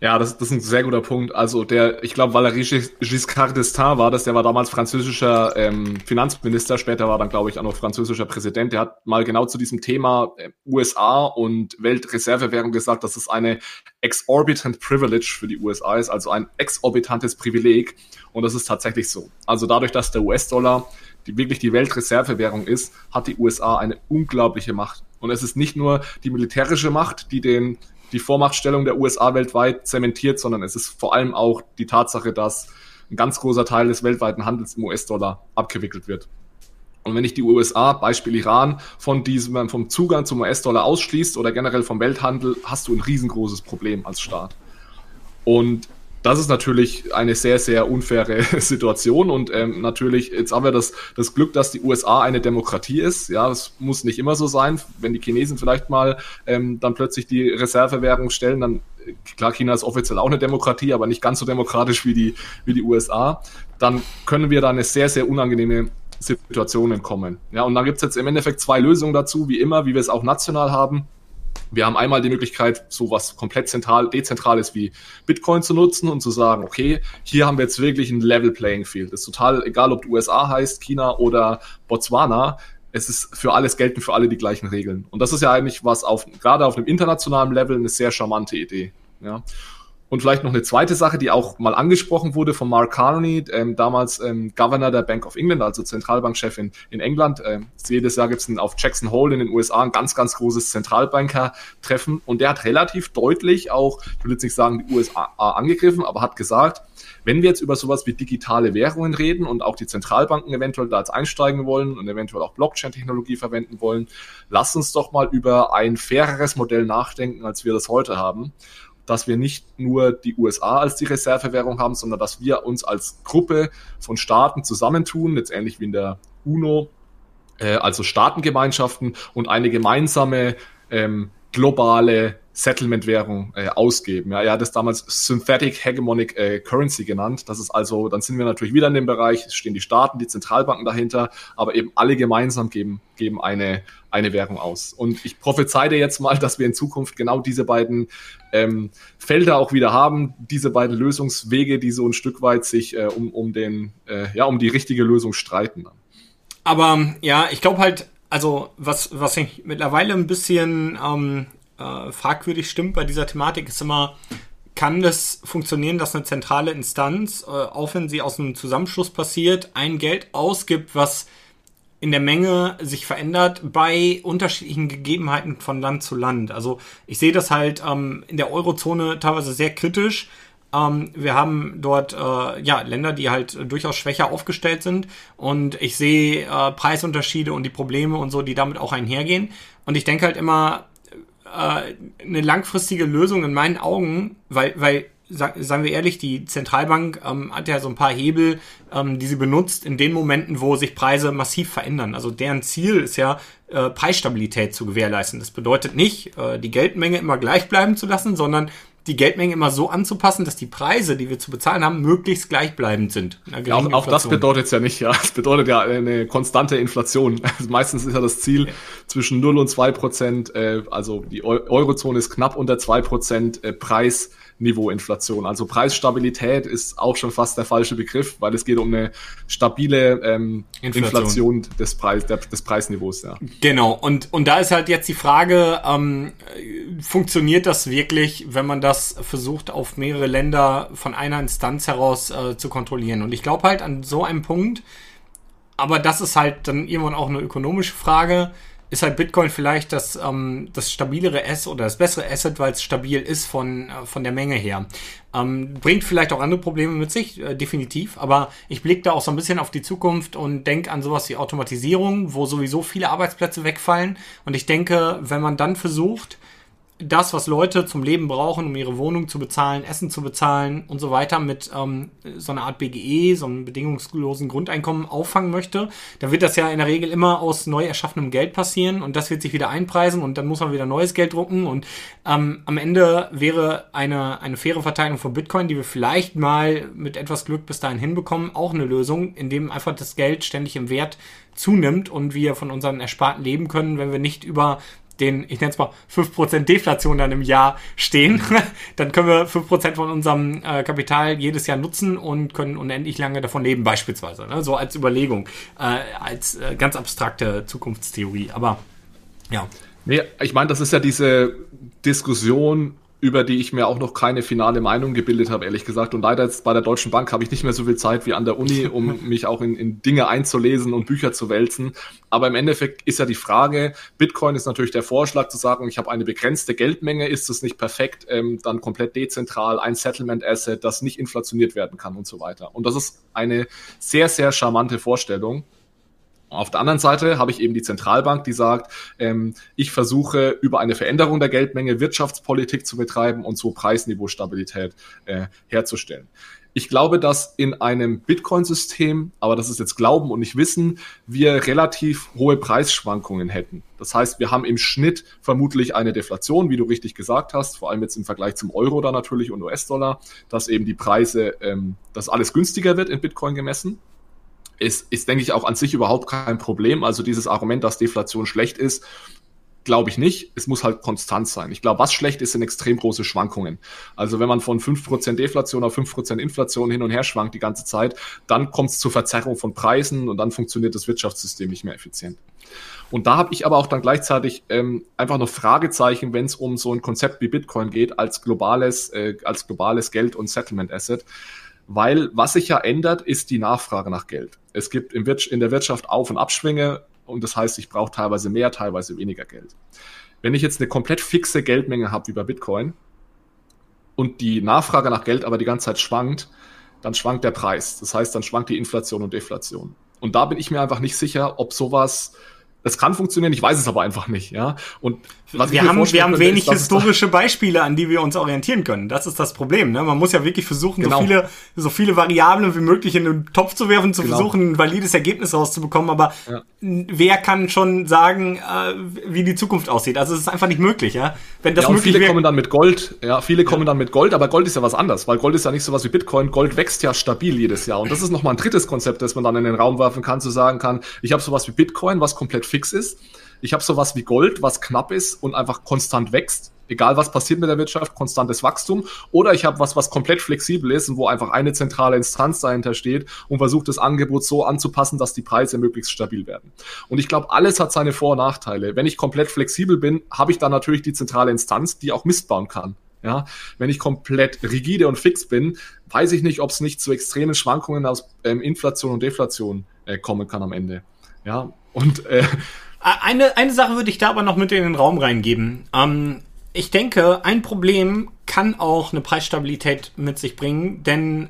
Ja, das, das ist ein sehr guter Punkt. Also der, ich glaube, Valéry Giscard d'Estaing war das, der war damals französischer ähm, Finanzminister, später war dann, glaube ich, auch noch französischer Präsident. Der hat mal genau zu diesem Thema äh, USA und Weltreservewährung gesagt, dass es eine exorbitant privilege für die USA ist, also ein exorbitantes Privileg. Und das ist tatsächlich so. Also dadurch, dass der US-Dollar die wirklich die Weltreservewährung ist, hat die USA eine unglaubliche Macht. Und es ist nicht nur die militärische Macht, die den die Vormachtstellung der USA weltweit zementiert, sondern es ist vor allem auch die Tatsache, dass ein ganz großer Teil des weltweiten Handels im US-Dollar abgewickelt wird. Und wenn ich die USA, Beispiel Iran, von diesem, vom Zugang zum US-Dollar ausschließt oder generell vom Welthandel, hast du ein riesengroßes Problem als Staat. Und das ist natürlich eine sehr, sehr unfaire Situation und ähm, natürlich, jetzt haben wir das, das Glück, dass die USA eine Demokratie ist. Ja, das muss nicht immer so sein. Wenn die Chinesen vielleicht mal ähm, dann plötzlich die Reservewährung stellen, dann klar, China ist offiziell auch eine Demokratie, aber nicht ganz so demokratisch wie die, wie die USA, dann können wir da eine sehr, sehr unangenehme Situation entkommen. Ja, und dann gibt es jetzt im Endeffekt zwei Lösungen dazu, wie immer, wie wir es auch national haben. Wir haben einmal die Möglichkeit, so was komplett zentral, dezentrales wie Bitcoin zu nutzen und zu sagen, okay, hier haben wir jetzt wirklich ein Level Playing Field. Das ist total egal, ob du USA heißt, China oder Botswana. Es ist für alles gelten für alle die gleichen Regeln. Und das ist ja eigentlich was auf, gerade auf einem internationalen Level eine sehr charmante Idee. Ja. Und vielleicht noch eine zweite Sache, die auch mal angesprochen wurde von Mark Carney, ähm, damals ähm, Governor der Bank of England, also Zentralbankchef in, in England. Ähm, jedes Jahr gibt es auf Jackson Hole in den USA ein ganz, ganz großes Zentralbanker-Treffen. Und der hat relativ deutlich auch, ich will jetzt nicht sagen, die USA angegriffen, aber hat gesagt, wenn wir jetzt über sowas wie digitale Währungen reden und auch die Zentralbanken eventuell da jetzt einsteigen wollen und eventuell auch Blockchain-Technologie verwenden wollen, lasst uns doch mal über ein faireres Modell nachdenken, als wir das heute haben dass wir nicht nur die USA als die Reservewährung haben, sondern dass wir uns als Gruppe von Staaten zusammentun, jetzt ähnlich wie in der UNO, äh, also Staatengemeinschaften und eine gemeinsame ähm, globale Settlement-Währung äh, ausgeben. Ja, er hat es damals Synthetic Hegemonic äh, Currency genannt. Das ist also, dann sind wir natürlich wieder in dem Bereich, es stehen die Staaten, die Zentralbanken dahinter, aber eben alle gemeinsam geben, geben eine, eine Währung aus. Und ich prophezeie jetzt mal, dass wir in Zukunft genau diese beiden ähm, Felder auch wieder haben, diese beiden Lösungswege, die so ein Stück weit sich äh, um, um, den, äh, ja, um die richtige Lösung streiten. Aber ja, ich glaube halt, also was, was ich mittlerweile ein bisschen ähm, äh, fragwürdig stimmt bei dieser Thematik, ist immer, kann das funktionieren, dass eine zentrale Instanz, äh, auch wenn sie aus einem Zusammenschluss passiert, ein Geld ausgibt, was in der Menge sich verändert bei unterschiedlichen Gegebenheiten von Land zu Land. Also ich sehe das halt ähm, in der Eurozone teilweise sehr kritisch. Ähm, wir haben dort äh, ja Länder, die halt durchaus schwächer aufgestellt sind und ich sehe äh, Preisunterschiede und die Probleme und so, die damit auch einhergehen. Und ich denke halt immer, äh, eine langfristige Lösung in meinen Augen, weil, weil sagen wir ehrlich, die Zentralbank ähm, hat ja so ein paar Hebel, ähm, die sie benutzt in den Momenten, wo sich Preise massiv verändern. Also deren Ziel ist ja, äh, Preisstabilität zu gewährleisten. Das bedeutet nicht, äh, die Geldmenge immer gleich bleiben zu lassen, sondern die Geldmenge immer so anzupassen, dass die Preise, die wir zu bezahlen haben, möglichst gleichbleibend sind. Ja, auch, auch, das bedeutet es ja nicht, ja. Es bedeutet ja eine konstante Inflation. Also meistens ist ja das Ziel ja. zwischen 0 und 2 Prozent, äh, also die Eurozone ist knapp unter 2 Prozent äh, Preis Niveauinflation. Also Preisstabilität ist auch schon fast der falsche Begriff, weil es geht um eine stabile ähm, Inflation. Inflation, des, Preis, der, des Preisniveaus. Ja. Genau, und, und da ist halt jetzt die Frage, ähm, funktioniert das wirklich, wenn man das versucht, auf mehrere Länder von einer Instanz heraus äh, zu kontrollieren? Und ich glaube halt an so einem Punkt, aber das ist halt dann irgendwann auch eine ökonomische Frage, ist halt Bitcoin vielleicht das, ähm, das stabilere Asset oder das bessere Asset, weil es stabil ist von, äh, von der Menge her. Ähm, bringt vielleicht auch andere Probleme mit sich, äh, definitiv, aber ich blicke da auch so ein bisschen auf die Zukunft und denke an sowas wie Automatisierung, wo sowieso viele Arbeitsplätze wegfallen. Und ich denke, wenn man dann versucht, das, was Leute zum Leben brauchen, um ihre Wohnung zu bezahlen, Essen zu bezahlen und so weiter, mit ähm, so einer Art BGE, so einem bedingungslosen Grundeinkommen auffangen möchte, dann wird das ja in der Regel immer aus neu erschaffenem Geld passieren und das wird sich wieder einpreisen und dann muss man wieder neues Geld drucken und ähm, am Ende wäre eine, eine faire Verteilung von Bitcoin, die wir vielleicht mal mit etwas Glück bis dahin hinbekommen, auch eine Lösung, indem einfach das Geld ständig im Wert zunimmt und wir von unseren Ersparten leben können, wenn wir nicht über den, ich nenne es mal, 5% Deflation dann im Jahr stehen, dann können wir 5% von unserem äh, Kapital jedes Jahr nutzen und können unendlich lange davon leben, beispielsweise. Ne? So als Überlegung, äh, als äh, ganz abstrakte Zukunftstheorie. Aber ja. Nee, ich meine, das ist ja diese Diskussion über die ich mir auch noch keine finale Meinung gebildet habe, ehrlich gesagt. Und leider jetzt bei der Deutschen Bank habe ich nicht mehr so viel Zeit wie an der Uni, um mich auch in, in Dinge einzulesen und Bücher zu wälzen. Aber im Endeffekt ist ja die Frage, Bitcoin ist natürlich der Vorschlag zu sagen, ich habe eine begrenzte Geldmenge, ist es nicht perfekt, ähm, dann komplett dezentral, ein Settlement Asset, das nicht inflationiert werden kann und so weiter. Und das ist eine sehr, sehr charmante Vorstellung. Auf der anderen Seite habe ich eben die Zentralbank, die sagt, ähm, ich versuche über eine Veränderung der Geldmenge Wirtschaftspolitik zu betreiben und so Preisniveaustabilität äh, herzustellen. Ich glaube, dass in einem Bitcoin-System, aber das ist jetzt Glauben und nicht Wissen, wir relativ hohe Preisschwankungen hätten. Das heißt, wir haben im Schnitt vermutlich eine Deflation, wie du richtig gesagt hast, vor allem jetzt im Vergleich zum Euro da natürlich und US-Dollar, dass eben die Preise, ähm, dass alles günstiger wird in Bitcoin gemessen ist, ist, denke ich, auch an sich überhaupt kein Problem. Also dieses Argument, dass Deflation schlecht ist, glaube ich nicht. Es muss halt konstant sein. Ich glaube, was schlecht ist, sind extrem große Schwankungen. Also wenn man von 5% Deflation auf 5% Inflation hin und her schwankt die ganze Zeit, dann kommt es zur Verzerrung von Preisen und dann funktioniert das Wirtschaftssystem nicht mehr effizient. Und da habe ich aber auch dann gleichzeitig ähm, einfach noch Fragezeichen, wenn es um so ein Konzept wie Bitcoin geht, als globales, äh, als globales Geld- und Settlement-Asset. Weil was sich ja ändert, ist die Nachfrage nach Geld. Es gibt in der Wirtschaft Auf- und Abschwinge und das heißt, ich brauche teilweise mehr, teilweise weniger Geld. Wenn ich jetzt eine komplett fixe Geldmenge habe wie bei Bitcoin und die Nachfrage nach Geld aber die ganze Zeit schwankt, dann schwankt der Preis. Das heißt, dann schwankt die Inflation und Deflation. Und da bin ich mir einfach nicht sicher, ob sowas das kann funktionieren, ich weiß es aber einfach nicht, ja. Und was wir haben, wir haben wenig ist, historische Beispiele, an die wir uns orientieren können. Das ist das Problem. Ne? Man muss ja wirklich versuchen, genau. so viele, so viele Variablen wie möglich in den Topf zu werfen, zu genau. versuchen, ein valides Ergebnis rauszubekommen. Aber ja. wer kann schon sagen, äh, wie die Zukunft aussieht? Also es ist einfach nicht möglich, ja. Wenn das ja, möglich viele kommen dann mit Gold, ja, viele kommen dann mit Gold, aber Gold ist ja was anderes, weil Gold ist ja nicht so was wie Bitcoin. Gold wächst ja stabil jedes Jahr. Und das ist nochmal ein drittes Konzept, das man dann in den Raum werfen kann, zu sagen kann, ich habe sowas wie Bitcoin, was komplett fix ist. Ich habe sowas wie Gold, was knapp ist und einfach konstant wächst. Egal was passiert mit der Wirtschaft, konstantes Wachstum. Oder ich habe was, was komplett flexibel ist und wo einfach eine zentrale Instanz dahinter steht und versucht, das Angebot so anzupassen, dass die Preise möglichst stabil werden. Und ich glaube, alles hat seine Vor- und Nachteile. Wenn ich komplett flexibel bin, habe ich dann natürlich die zentrale Instanz, die auch Mist bauen kann. Ja, wenn ich komplett rigide und fix bin, weiß ich nicht, ob es nicht zu extremen Schwankungen aus ähm, Inflation und Deflation äh, kommen kann am Ende. Ja, und äh, eine, eine Sache würde ich da aber noch mit in den Raum reingeben. Ähm, ich denke, ein Problem kann auch eine Preisstabilität mit sich bringen, denn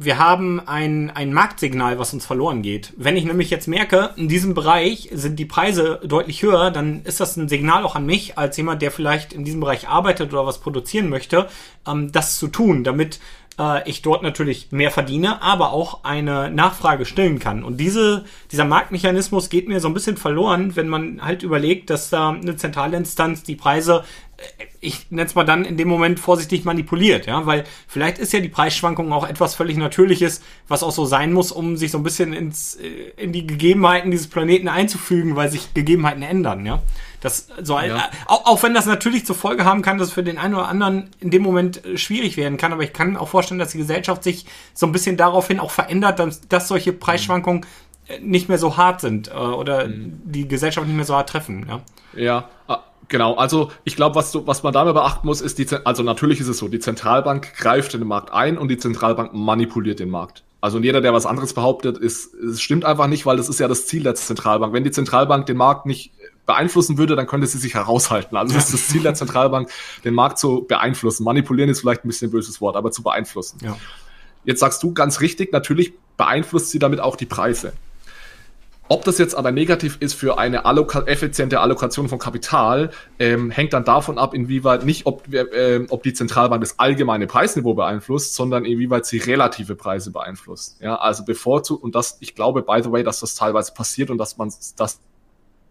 wir haben ein, ein Marktsignal, was uns verloren geht. Wenn ich nämlich jetzt merke, in diesem Bereich sind die Preise deutlich höher, dann ist das ein Signal auch an mich, als jemand, der vielleicht in diesem Bereich arbeitet oder was produzieren möchte, ähm, das zu tun, damit äh, ich dort natürlich mehr verdiene, aber auch eine Nachfrage stillen kann. Und diese, dieser Marktmechanismus geht mir so ein bisschen verloren, wenn man halt überlegt, dass da eine zentrale Instanz die Preise äh, ich nenne es mal dann in dem Moment vorsichtig manipuliert, ja, weil vielleicht ist ja die Preisschwankung auch etwas völlig Natürliches, was auch so sein muss, um sich so ein bisschen ins, äh, in die Gegebenheiten dieses Planeten einzufügen, weil sich Gegebenheiten ändern, ja. Das so ja. auch, auch wenn das natürlich zur Folge haben kann, dass für den einen oder anderen in dem Moment äh, schwierig werden kann, aber ich kann auch vorstellen, dass die Gesellschaft sich so ein bisschen daraufhin auch verändert, dass, dass solche Preisschwankungen äh, nicht mehr so hart sind äh, oder mhm. die Gesellschaft nicht mehr so hart treffen. Ja, ja ah, genau. Also ich glaube, was, du, was man dabei beachten muss, ist die, also natürlich ist es so, die Zentralbank greift in den Markt ein und die Zentralbank manipuliert den Markt. Also jeder, der was anderes behauptet, ist, es stimmt einfach nicht, weil das ist ja das Ziel der Zentralbank. Wenn die Zentralbank den Markt nicht beeinflussen würde, dann könnte sie sich heraushalten. Also das ist das Ziel der Zentralbank, den Markt zu beeinflussen. Manipulieren ist vielleicht ein bisschen ein böses Wort, aber zu beeinflussen. Ja. Jetzt sagst du ganz richtig, natürlich beeinflusst sie damit auch die Preise. Ob das jetzt aber negativ ist für eine alloka effiziente Allokation von Kapital, ähm, hängt dann davon ab, inwieweit nicht, ob, äh, ob die Zentralbank das allgemeine Preisniveau beeinflusst, sondern inwieweit sie relative Preise beeinflusst. Ja, also bevorzugt, und das, ich glaube, by the way, dass das teilweise passiert und dass man das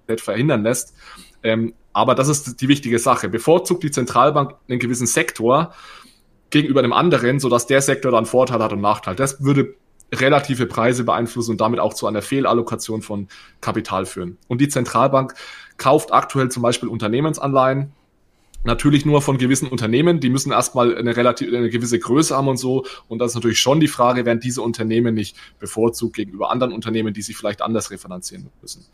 nicht verhindern lässt. Ähm, aber das ist die wichtige Sache. Bevorzugt die Zentralbank einen gewissen Sektor gegenüber einem anderen, sodass der Sektor dann Vorteil hat und Nachteil. Das würde relative Preise beeinflussen und damit auch zu einer Fehlallokation von Kapital führen. Und die Zentralbank kauft aktuell zum Beispiel Unternehmensanleihen, natürlich nur von gewissen Unternehmen, die müssen erstmal eine relativ eine gewisse Größe haben und so. Und das ist natürlich schon die Frage, werden diese Unternehmen nicht bevorzugt gegenüber anderen Unternehmen, die sich vielleicht anders refinanzieren müssen.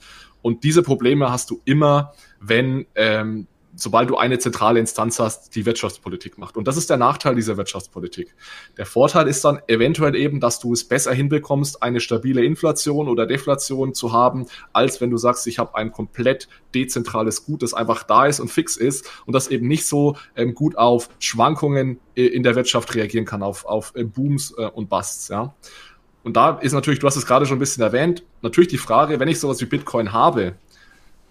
Und diese Probleme hast du immer, wenn ähm, sobald du eine zentrale Instanz hast, die Wirtschaftspolitik macht. Und das ist der Nachteil dieser Wirtschaftspolitik. Der Vorteil ist dann eventuell eben, dass du es besser hinbekommst, eine stabile Inflation oder Deflation zu haben, als wenn du sagst, ich habe ein komplett dezentrales Gut, das einfach da ist und fix ist und das eben nicht so ähm, gut auf Schwankungen äh, in der Wirtschaft reagieren kann, auf, auf äh, Booms äh, und Busts. Ja. Und da ist natürlich, du hast es gerade schon ein bisschen erwähnt, natürlich die Frage, wenn ich sowas wie Bitcoin habe,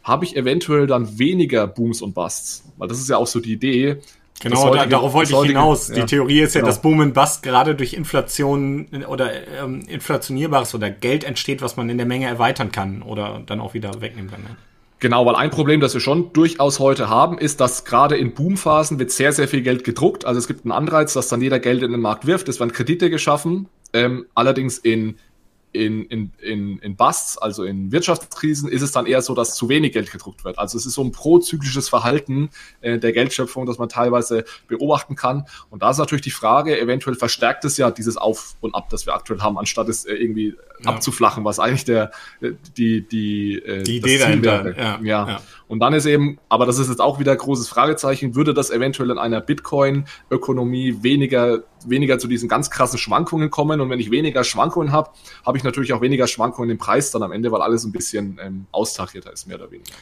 habe ich eventuell dann weniger Booms und Busts. Weil das ist ja auch so die Idee. Genau, heutige, darauf wollte ich hinaus. Ja, die Theorie ist ja, genau. dass Boom und Bust gerade durch Inflation oder ähm, inflationierbares oder Geld entsteht, was man in der Menge erweitern kann oder dann auch wieder wegnehmen kann. Ne? Genau, weil ein Problem, das wir schon durchaus heute haben, ist, dass gerade in Boomphasen wird sehr, sehr viel Geld gedruckt. Also es gibt einen Anreiz, dass dann jeder Geld in den Markt wirft. Es werden Kredite geschaffen. Ähm, allerdings in in, in, in, in Busts, also in Wirtschaftskrisen, ist es dann eher so, dass zu wenig Geld gedruckt wird. Also es ist so ein prozyklisches Verhalten äh, der Geldschöpfung, das man teilweise beobachten kann. Und da ist natürlich die Frage, eventuell verstärkt es ja dieses Auf und Ab, das wir aktuell haben, anstatt es äh, irgendwie ja. abzuflachen, was eigentlich der äh, die die äh, die Idee dahinter wäre. Ja, ja. ja. Und dann ist eben, aber das ist jetzt auch wieder ein großes Fragezeichen, würde das eventuell in einer Bitcoin-Ökonomie weniger weniger zu diesen ganz krassen Schwankungen kommen. Und wenn ich weniger Schwankungen habe, habe ich natürlich auch weniger Schwankungen im Preis dann am Ende, weil alles ein bisschen ähm, austachierter ist, mehr oder weniger.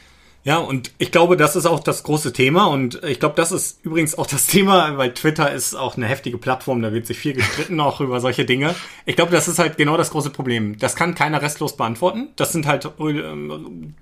Ja, und ich glaube, das ist auch das große Thema und ich glaube, das ist übrigens auch das Thema, weil Twitter ist auch eine heftige Plattform, da wird sich viel gestritten auch über solche Dinge. Ich glaube, das ist halt genau das große Problem. Das kann keiner restlos beantworten. Das sind halt, ähm,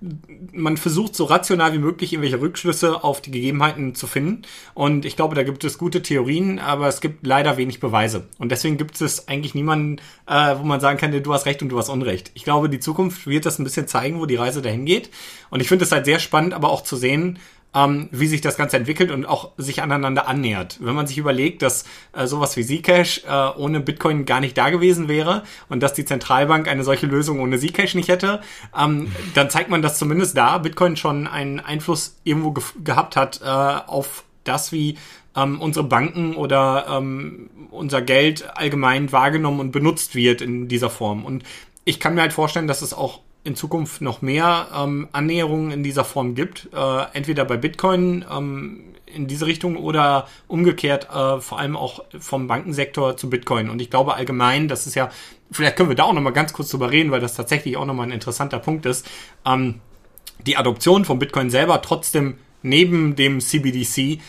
man versucht so rational wie möglich irgendwelche Rückschlüsse auf die Gegebenheiten zu finden und ich glaube, da gibt es gute Theorien, aber es gibt leider wenig Beweise und deswegen gibt es eigentlich niemanden, äh, wo man sagen kann, du hast Recht und du hast Unrecht. Ich glaube, die Zukunft wird das ein bisschen zeigen, wo die Reise dahin geht und ich finde es halt sehr spannend, aber auch zu sehen, ähm, wie sich das Ganze entwickelt und auch sich aneinander annähert. Wenn man sich überlegt, dass äh, sowas wie Zcash äh, ohne Bitcoin gar nicht da gewesen wäre und dass die Zentralbank eine solche Lösung ohne Zcash nicht hätte, ähm, dann zeigt man, dass zumindest da Bitcoin schon einen Einfluss irgendwo ge gehabt hat äh, auf das, wie ähm, unsere Banken oder ähm, unser Geld allgemein wahrgenommen und benutzt wird in dieser Form. Und ich kann mir halt vorstellen, dass es auch in Zukunft noch mehr ähm, Annäherungen in dieser Form gibt. Äh, entweder bei Bitcoin ähm, in diese Richtung oder umgekehrt äh, vor allem auch vom Bankensektor zu Bitcoin. Und ich glaube allgemein, das ist ja, vielleicht können wir da auch nochmal ganz kurz drüber reden, weil das tatsächlich auch nochmal ein interessanter Punkt ist. Ähm, die Adoption von Bitcoin selber trotzdem neben dem CBDC, äh,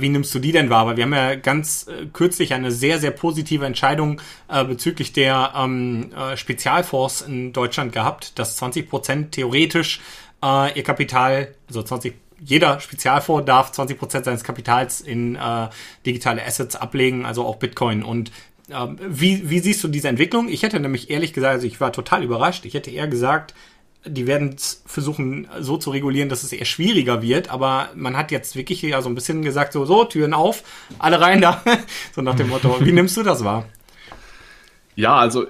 wie nimmst du die denn wahr? Weil wir haben ja ganz äh, kürzlich eine sehr, sehr positive Entscheidung äh, bezüglich der ähm, äh, Spezialfonds in Deutschland gehabt, dass 20 Prozent theoretisch äh, ihr Kapital, also 20 jeder Spezialfonds darf 20 Prozent seines Kapitals in äh, digitale Assets ablegen, also auch Bitcoin. Und ähm, wie, wie siehst du diese Entwicklung? Ich hätte nämlich ehrlich gesagt, also ich war total überrascht. Ich hätte eher gesagt, die werden versuchen so zu regulieren, dass es eher schwieriger wird, aber man hat jetzt wirklich ja so ein bisschen gesagt, so, so, Türen auf, alle rein da, so nach dem Motto, wie nimmst du das wahr? Ja, also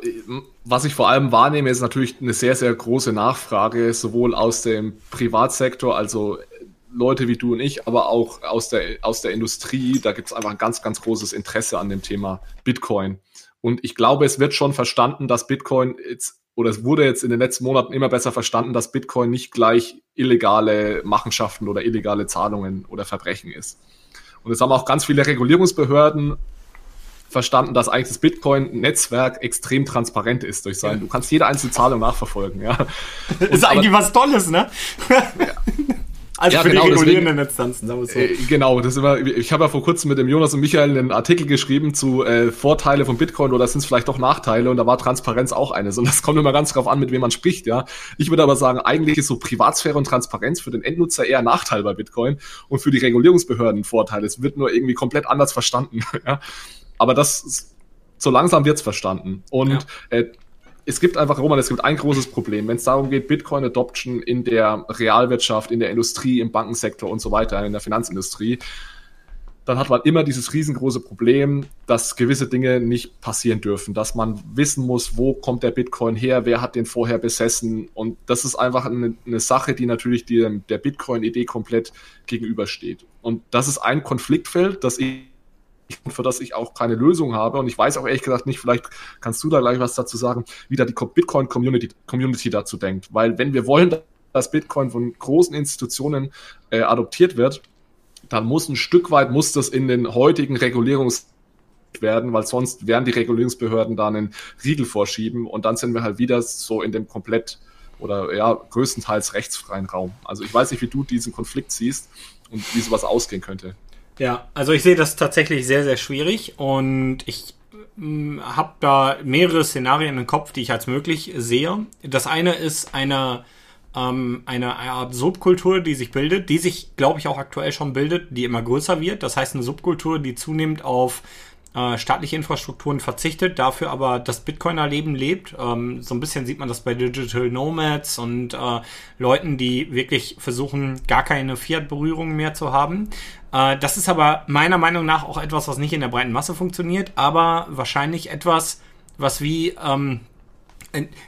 was ich vor allem wahrnehme, ist natürlich eine sehr, sehr große Nachfrage, sowohl aus dem Privatsektor, also Leute wie du und ich, aber auch aus der, aus der Industrie. Da gibt es einfach ein ganz, ganz großes Interesse an dem Thema Bitcoin. Und ich glaube, es wird schon verstanden, dass Bitcoin jetzt oder es wurde jetzt in den letzten Monaten immer besser verstanden, dass Bitcoin nicht gleich illegale Machenschaften oder illegale Zahlungen oder Verbrechen ist. Und es haben auch ganz viele Regulierungsbehörden verstanden, dass eigentlich das Bitcoin-Netzwerk extrem transparent ist durch sein. Du kannst jede einzelne Zahlung nachverfolgen, ja. ist eigentlich was Tolles, ne? Ja. Also ja, für genau, die regulierenden Instanzen, sagen wir so. Äh, genau, das ist immer, ich habe ja vor kurzem mit dem Jonas und Michael einen Artikel geschrieben zu äh, Vorteile von Bitcoin oder sind es vielleicht doch Nachteile und da war Transparenz auch eines. Und das kommt immer ganz drauf an, mit wem man spricht, ja. Ich würde aber sagen, eigentlich ist so Privatsphäre und Transparenz für den Endnutzer eher Nachteil bei Bitcoin und für die Regulierungsbehörden Vorteil. Es wird nur irgendwie komplett anders verstanden, ja. Aber das, so langsam wird's verstanden. Und ja. äh, es gibt einfach, Roman, es gibt ein großes Problem. Wenn es darum geht, Bitcoin-Adoption in der Realwirtschaft, in der Industrie, im Bankensektor und so weiter, in der Finanzindustrie, dann hat man immer dieses riesengroße Problem, dass gewisse Dinge nicht passieren dürfen, dass man wissen muss, wo kommt der Bitcoin her, wer hat den vorher besessen. Und das ist einfach eine, eine Sache, die natürlich die, der Bitcoin-Idee komplett gegenübersteht. Und das ist ein Konfliktfeld, das ich für das ich auch keine Lösung habe. Und ich weiß auch ehrlich gesagt nicht, vielleicht kannst du da gleich was dazu sagen, wie da die Bitcoin-Community Community dazu denkt. Weil wenn wir wollen, dass Bitcoin von großen Institutionen äh, adoptiert wird, dann muss ein Stück weit, muss das in den heutigen Regulierungs werden, weil sonst werden die Regulierungsbehörden da einen Riegel vorschieben und dann sind wir halt wieder so in dem komplett oder ja, größtenteils rechtsfreien Raum. Also ich weiß nicht, wie du diesen Konflikt siehst und wie sowas ausgehen könnte. Ja, also ich sehe das tatsächlich sehr, sehr schwierig und ich hm, habe da mehrere Szenarien im Kopf, die ich als möglich sehe. Das eine ist eine, ähm, eine Art Subkultur, die sich bildet, die sich, glaube ich, auch aktuell schon bildet, die immer größer wird. Das heißt eine Subkultur, die zunehmend auf äh, staatliche Infrastrukturen verzichtet, dafür aber das Bitcoiner-Leben lebt. Ähm, so ein bisschen sieht man das bei Digital Nomads und äh, Leuten, die wirklich versuchen, gar keine Fiat-Berührungen mehr zu haben. Äh, das ist aber meiner Meinung nach auch etwas, was nicht in der breiten Masse funktioniert, aber wahrscheinlich etwas, was wie ähm,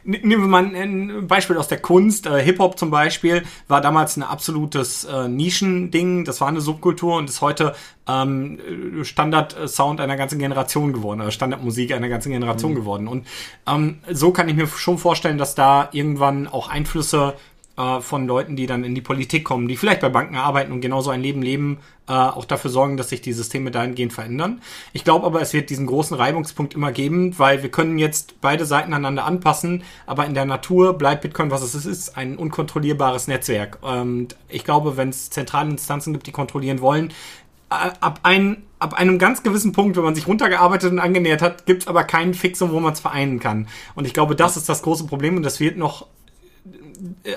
Nehmen wir mal ein Beispiel aus der Kunst. Äh, Hip-Hop zum Beispiel war damals ein absolutes äh, Nischending. Das war eine Subkultur und ist heute ähm, Standard-Sound einer ganzen Generation geworden, oder Standardmusik einer ganzen Generation mhm. geworden. Und ähm, so kann ich mir schon vorstellen, dass da irgendwann auch Einflüsse äh, von Leuten, die dann in die Politik kommen, die vielleicht bei Banken arbeiten und genauso ein Leben leben, äh, auch dafür sorgen, dass sich die Systeme dahingehend verändern. Ich glaube aber, es wird diesen großen Reibungspunkt immer geben, weil wir können jetzt beide Seiten einander anpassen, aber in der Natur bleibt Bitcoin, was es ist, ein unkontrollierbares Netzwerk. Und ich glaube, wenn es zentrale Instanzen gibt, die kontrollieren wollen, äh, ab, ein, ab einem ganz gewissen Punkt, wenn man sich runtergearbeitet und angenähert hat, gibt es aber keinen Fixum, wo man es vereinen kann. Und ich glaube, das ist das große Problem und das wird noch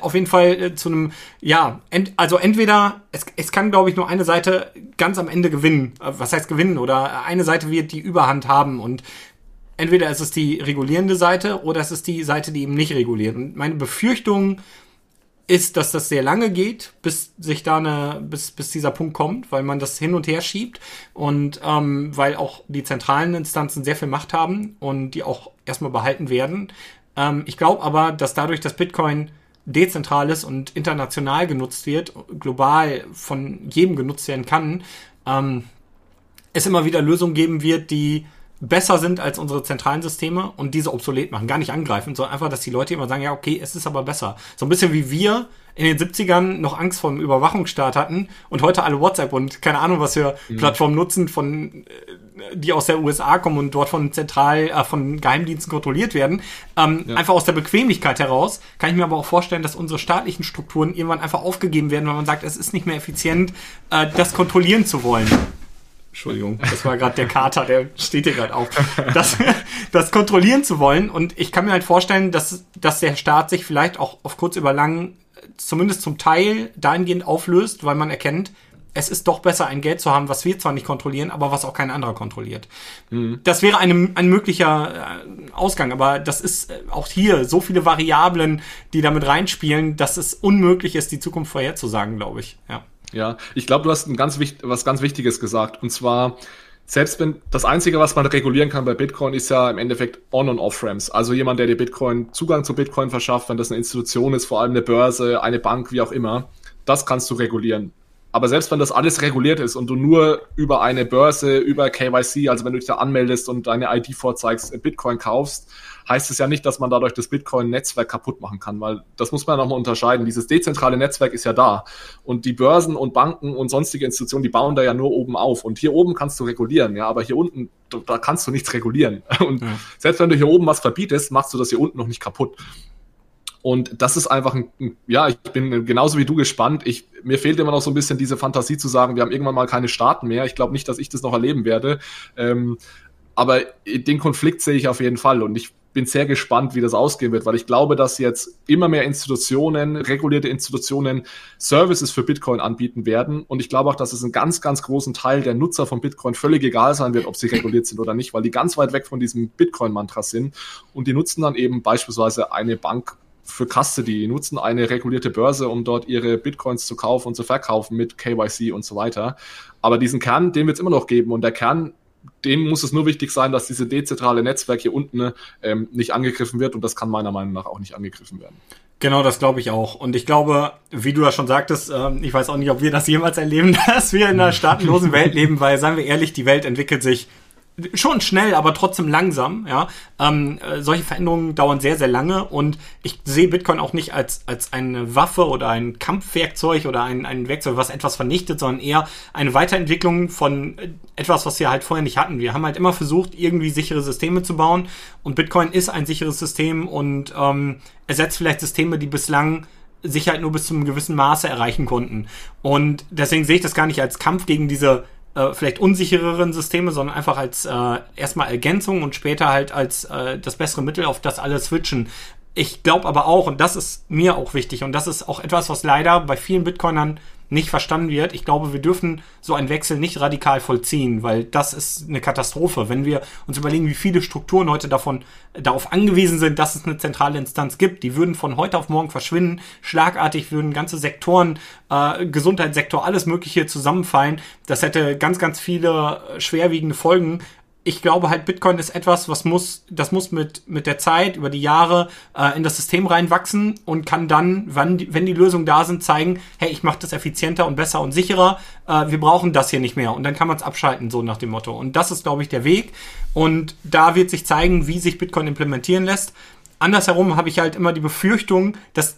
auf jeden Fall äh, zu einem, ja, ent, also entweder, es, es kann, glaube ich, nur eine Seite ganz am Ende gewinnen. Was heißt gewinnen? Oder eine Seite wird die Überhand haben und entweder ist es die regulierende Seite oder es ist die Seite, die eben nicht reguliert. Und meine Befürchtung ist, dass das sehr lange geht, bis sich da eine, bis, bis dieser Punkt kommt, weil man das hin und her schiebt und ähm, weil auch die zentralen Instanzen sehr viel Macht haben und die auch erstmal behalten werden. Ähm, ich glaube aber, dass dadurch, dass Bitcoin dezentral ist und international genutzt wird, global von jedem genutzt werden kann, ähm, es immer wieder Lösungen geben wird, die besser sind als unsere zentralen Systeme und diese obsolet machen. Gar nicht angreifen, sondern einfach, dass die Leute immer sagen, ja, okay, es ist aber besser. So ein bisschen wie wir in den 70ern noch Angst vor dem Überwachungsstaat hatten und heute alle WhatsApp und keine Ahnung, was für mhm. Plattformen nutzen, von äh, die aus der USA kommen und dort von zentral äh, von Geheimdiensten kontrolliert werden. Ähm, ja. Einfach aus der Bequemlichkeit heraus kann ich mir aber auch vorstellen, dass unsere staatlichen Strukturen irgendwann einfach aufgegeben werden, weil man sagt, es ist nicht mehr effizient, äh, das kontrollieren zu wollen. Entschuldigung, das war gerade der Kater, der steht hier gerade auf. Das, das kontrollieren zu wollen. Und ich kann mir halt vorstellen, dass, dass der Staat sich vielleicht auch auf kurz über lang zumindest zum Teil dahingehend auflöst, weil man erkennt, es ist doch besser, ein Geld zu haben, was wir zwar nicht kontrollieren, aber was auch kein anderer kontrolliert. Mhm. Das wäre eine, ein möglicher äh, Ausgang, aber das ist äh, auch hier so viele Variablen, die damit reinspielen, dass es unmöglich ist, die Zukunft vorherzusagen, glaube ich. Ja. Ja, ich glaube, du hast ein ganz wichtig, was ganz Wichtiges gesagt. Und zwar, selbst wenn das Einzige, was man regulieren kann bei Bitcoin, ist ja im Endeffekt On- und Off-Ramps. Also jemand, der dir Bitcoin, Zugang zu Bitcoin verschafft, wenn das eine Institution ist, vor allem eine Börse, eine Bank, wie auch immer, das kannst du regulieren. Aber selbst wenn das alles reguliert ist und du nur über eine Börse, über KYC, also wenn du dich da anmeldest und deine ID vorzeigst, Bitcoin kaufst, heißt es ja nicht, dass man dadurch das Bitcoin-Netzwerk kaputt machen kann, weil das muss man nochmal unterscheiden. Dieses dezentrale Netzwerk ist ja da und die Börsen und Banken und sonstige Institutionen, die bauen da ja nur oben auf und hier oben kannst du regulieren, ja, aber hier unten, da kannst du nichts regulieren. Und ja. selbst wenn du hier oben was verbietest, machst du das hier unten noch nicht kaputt. Und das ist einfach ein, ja, ich bin genauso wie du gespannt. Ich, mir fehlt immer noch so ein bisschen diese Fantasie zu sagen, wir haben irgendwann mal keine Staaten mehr. Ich glaube nicht, dass ich das noch erleben werde. Ähm, aber den Konflikt sehe ich auf jeden Fall und ich bin sehr gespannt, wie das ausgehen wird, weil ich glaube, dass jetzt immer mehr Institutionen, regulierte Institutionen Services für Bitcoin anbieten werden. Und ich glaube auch, dass es einen ganz, ganz großen Teil der Nutzer von Bitcoin völlig egal sein wird, ob sie reguliert sind oder nicht, weil die ganz weit weg von diesem Bitcoin-Mantra sind. Und die nutzen dann eben beispielsweise eine Bank für Custody, nutzen eine regulierte Börse, um dort ihre Bitcoins zu kaufen und zu verkaufen mit KYC und so weiter. Aber diesen Kern, den wird es immer noch geben. Und der Kern, dem muss es nur wichtig sein, dass diese dezentrale Netzwerk hier unten ähm, nicht angegriffen wird. Und das kann meiner Meinung nach auch nicht angegriffen werden. Genau, das glaube ich auch. Und ich glaube, wie du ja schon sagtest, ähm, ich weiß auch nicht, ob wir das jemals erleben, dass wir in einer staatenlosen Welt leben, weil, seien wir ehrlich, die Welt entwickelt sich schon schnell, aber trotzdem langsam. Ja, ähm, äh, solche Veränderungen dauern sehr, sehr lange und ich sehe Bitcoin auch nicht als als eine Waffe oder ein Kampfwerkzeug oder ein, ein Werkzeug, was etwas vernichtet, sondern eher eine Weiterentwicklung von äh, etwas, was wir halt vorher nicht hatten. Wir haben halt immer versucht, irgendwie sichere Systeme zu bauen und Bitcoin ist ein sicheres System und ähm, ersetzt vielleicht Systeme, die bislang Sicherheit nur bis zu einem gewissen Maße erreichen konnten. Und deswegen sehe ich das gar nicht als Kampf gegen diese äh, vielleicht unsichereren Systeme, sondern einfach als äh, erstmal Ergänzung und später halt als äh, das bessere Mittel, auf das alle switchen. Ich glaube aber auch, und das ist mir auch wichtig, und das ist auch etwas, was leider bei vielen Bitcoinern nicht verstanden wird. Ich glaube, wir dürfen so einen Wechsel nicht radikal vollziehen, weil das ist eine Katastrophe. Wenn wir uns überlegen, wie viele Strukturen heute davon darauf angewiesen sind, dass es eine zentrale Instanz gibt, die würden von heute auf morgen verschwinden. Schlagartig würden ganze Sektoren, äh, Gesundheitssektor, alles Mögliche zusammenfallen. Das hätte ganz, ganz viele schwerwiegende Folgen ich glaube halt, Bitcoin ist etwas, was muss, das muss mit, mit der Zeit, über die Jahre äh, in das System reinwachsen und kann dann, wann die, wenn die Lösungen da sind, zeigen, hey, ich mache das effizienter und besser und sicherer, äh, wir brauchen das hier nicht mehr. Und dann kann man es abschalten, so nach dem Motto. Und das ist, glaube ich, der Weg. Und da wird sich zeigen, wie sich Bitcoin implementieren lässt. Andersherum habe ich halt immer die Befürchtung, dass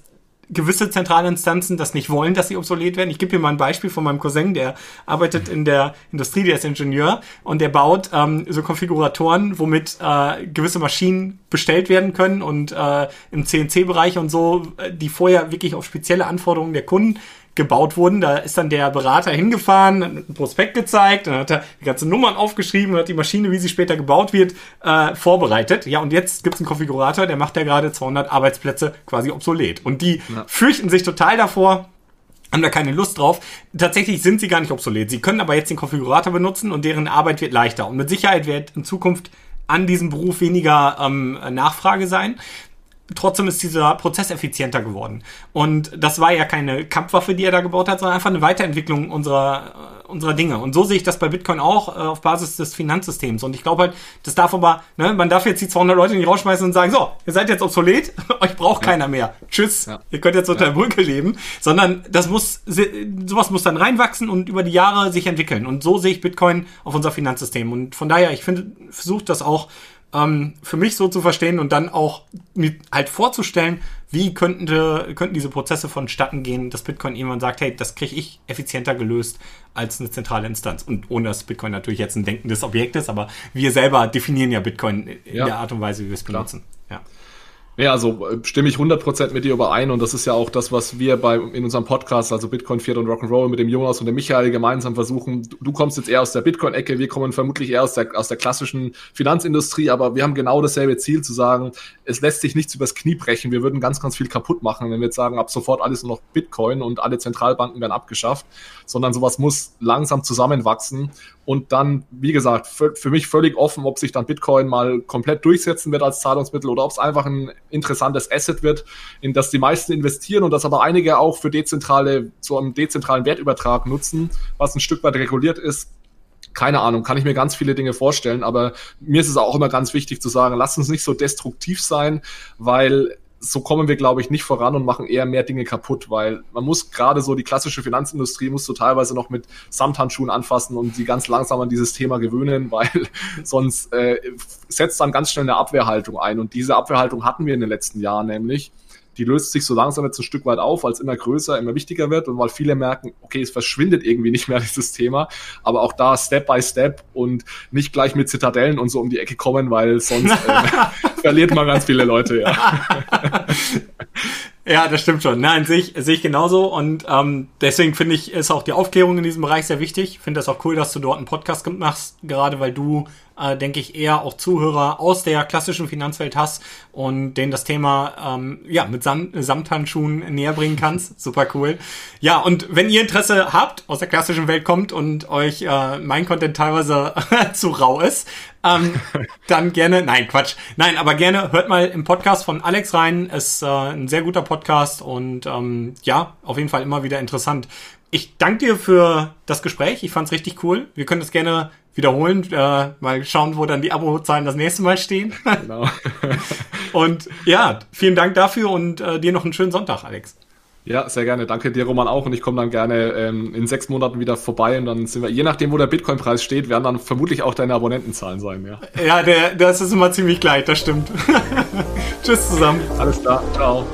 gewisse zentrale Instanzen das nicht wollen, dass sie obsolet werden. Ich gebe dir mal ein Beispiel von meinem Cousin, der arbeitet in der Industrie, der ist Ingenieur und der baut ähm, so Konfiguratoren, womit äh, gewisse Maschinen bestellt werden können und äh, im CNC-Bereich und so, äh, die vorher wirklich auf spezielle Anforderungen der Kunden gebaut wurden. Da ist dann der Berater hingefahren, ein Prospekt gezeigt, dann hat er die ganzen Nummern aufgeschrieben und hat die Maschine, wie sie später gebaut wird, äh, vorbereitet. Ja, und jetzt gibt es einen Konfigurator, der macht ja gerade 200 Arbeitsplätze quasi obsolet. Und die ja. fürchten sich total davor, haben da keine Lust drauf. Tatsächlich sind sie gar nicht obsolet. Sie können aber jetzt den Konfigurator benutzen und deren Arbeit wird leichter. Und mit Sicherheit wird in Zukunft an diesem Beruf weniger ähm, Nachfrage sein trotzdem ist dieser Prozess effizienter geworden. Und das war ja keine Kampfwaffe, die er da gebaut hat, sondern einfach eine Weiterentwicklung unserer, äh, unserer Dinge. Und so sehe ich das bei Bitcoin auch äh, auf Basis des Finanzsystems. Und ich glaube halt, das darf aber, ne, man darf jetzt die 200 Leute nicht rausschmeißen und sagen, so, ihr seid jetzt obsolet, euch braucht ja. keiner mehr. Tschüss, ja. ihr könnt jetzt unter ja. der Brücke leben. Sondern das muss, sowas muss dann reinwachsen und über die Jahre sich entwickeln. Und so sehe ich Bitcoin auf unser Finanzsystem. Und von daher, ich finde, versucht das auch ähm, für mich so zu verstehen und dann auch mir halt vorzustellen, wie könnten, könnten diese Prozesse vonstatten gehen, dass Bitcoin irgendwann sagt, hey, das kriege ich effizienter gelöst als eine zentrale Instanz. Und ohne dass Bitcoin natürlich jetzt ein denkendes Objekt ist, aber wir selber definieren ja Bitcoin in ja. der Art und Weise, wie wir es benutzen. Ja. Ja, also äh, stimme ich 100% mit dir überein und das ist ja auch das, was wir bei, in unserem Podcast, also Bitcoin, Fiat und Rock'n'Roll mit dem Jonas und dem Michael gemeinsam versuchen. Du, kommst jetzt eher aus der Bitcoin-Ecke, wir kommen vermutlich eher aus der, aus der klassischen Finanzindustrie, aber wir haben genau dasselbe Ziel zu sagen, es lässt sich nichts übers Knie brechen. Wir würden ganz, ganz viel kaputt machen, wenn wir jetzt sagen, ab sofort alles nur noch Bitcoin und alle Zentralbanken werden abgeschafft, sondern sowas muss langsam zusammenwachsen und dann, wie gesagt, für, für mich völlig offen, ob sich dann Bitcoin mal komplett durchsetzen wird als Zahlungsmittel oder ob es einfach ein interessantes Asset wird, in das die meisten investieren und das aber einige auch für dezentrale, zu einem dezentralen Wertübertrag nutzen, was ein Stück weit reguliert ist. Keine Ahnung, kann ich mir ganz viele Dinge vorstellen, aber mir ist es auch immer ganz wichtig zu sagen, lasst uns nicht so destruktiv sein, weil so kommen wir, glaube ich, nicht voran und machen eher mehr Dinge kaputt, weil man muss gerade so die klassische Finanzindustrie muss so teilweise noch mit Samthandschuhen anfassen und sie ganz langsam an dieses Thema gewöhnen, weil sonst äh, setzt dann ganz schnell eine Abwehrhaltung ein. Und diese Abwehrhaltung hatten wir in den letzten Jahren nämlich die löst sich so langsam jetzt ein Stück weit auf, weil es immer größer, immer wichtiger wird und weil viele merken, okay, es verschwindet irgendwie nicht mehr dieses Thema, aber auch da Step by Step und nicht gleich mit Zitadellen und so um die Ecke kommen, weil sonst äh, verliert man ganz viele Leute, ja. Ja, das stimmt schon. Nein, sehe ich, sehe ich genauso. Und ähm, deswegen finde ich, ist auch die Aufklärung in diesem Bereich sehr wichtig. Ich finde das auch cool, dass du dort einen Podcast machst, gerade weil du äh, denke ich, eher auch Zuhörer aus der klassischen Finanzwelt hast und denen das Thema ähm, ja mit Sam Samthandschuhen näher bringen kannst. Super cool. Ja, und wenn ihr Interesse habt, aus der klassischen Welt kommt und euch äh, mein Content teilweise zu rau ist, ähm, dann gerne, nein, Quatsch, nein, aber gerne hört mal im Podcast von Alex rein. Ist äh, ein sehr guter Podcast und ähm, ja, auf jeden Fall immer wieder interessant. Ich danke dir für das Gespräch. Ich fand es richtig cool. Wir können das gerne wiederholen, äh, mal schauen, wo dann die Abozahlen das nächste Mal stehen. Genau. und ja, vielen Dank dafür und äh, dir noch einen schönen Sonntag, Alex. Ja, sehr gerne. Danke dir, Roman, auch. Und ich komme dann gerne ähm, in sechs Monaten wieder vorbei und dann sind wir, je nachdem, wo der Bitcoin-Preis steht, werden dann vermutlich auch deine Abonnentenzahlen sein, ja. Ja, der, das ist immer ziemlich gleich, das stimmt. Tschüss zusammen. Alles klar. Ciao.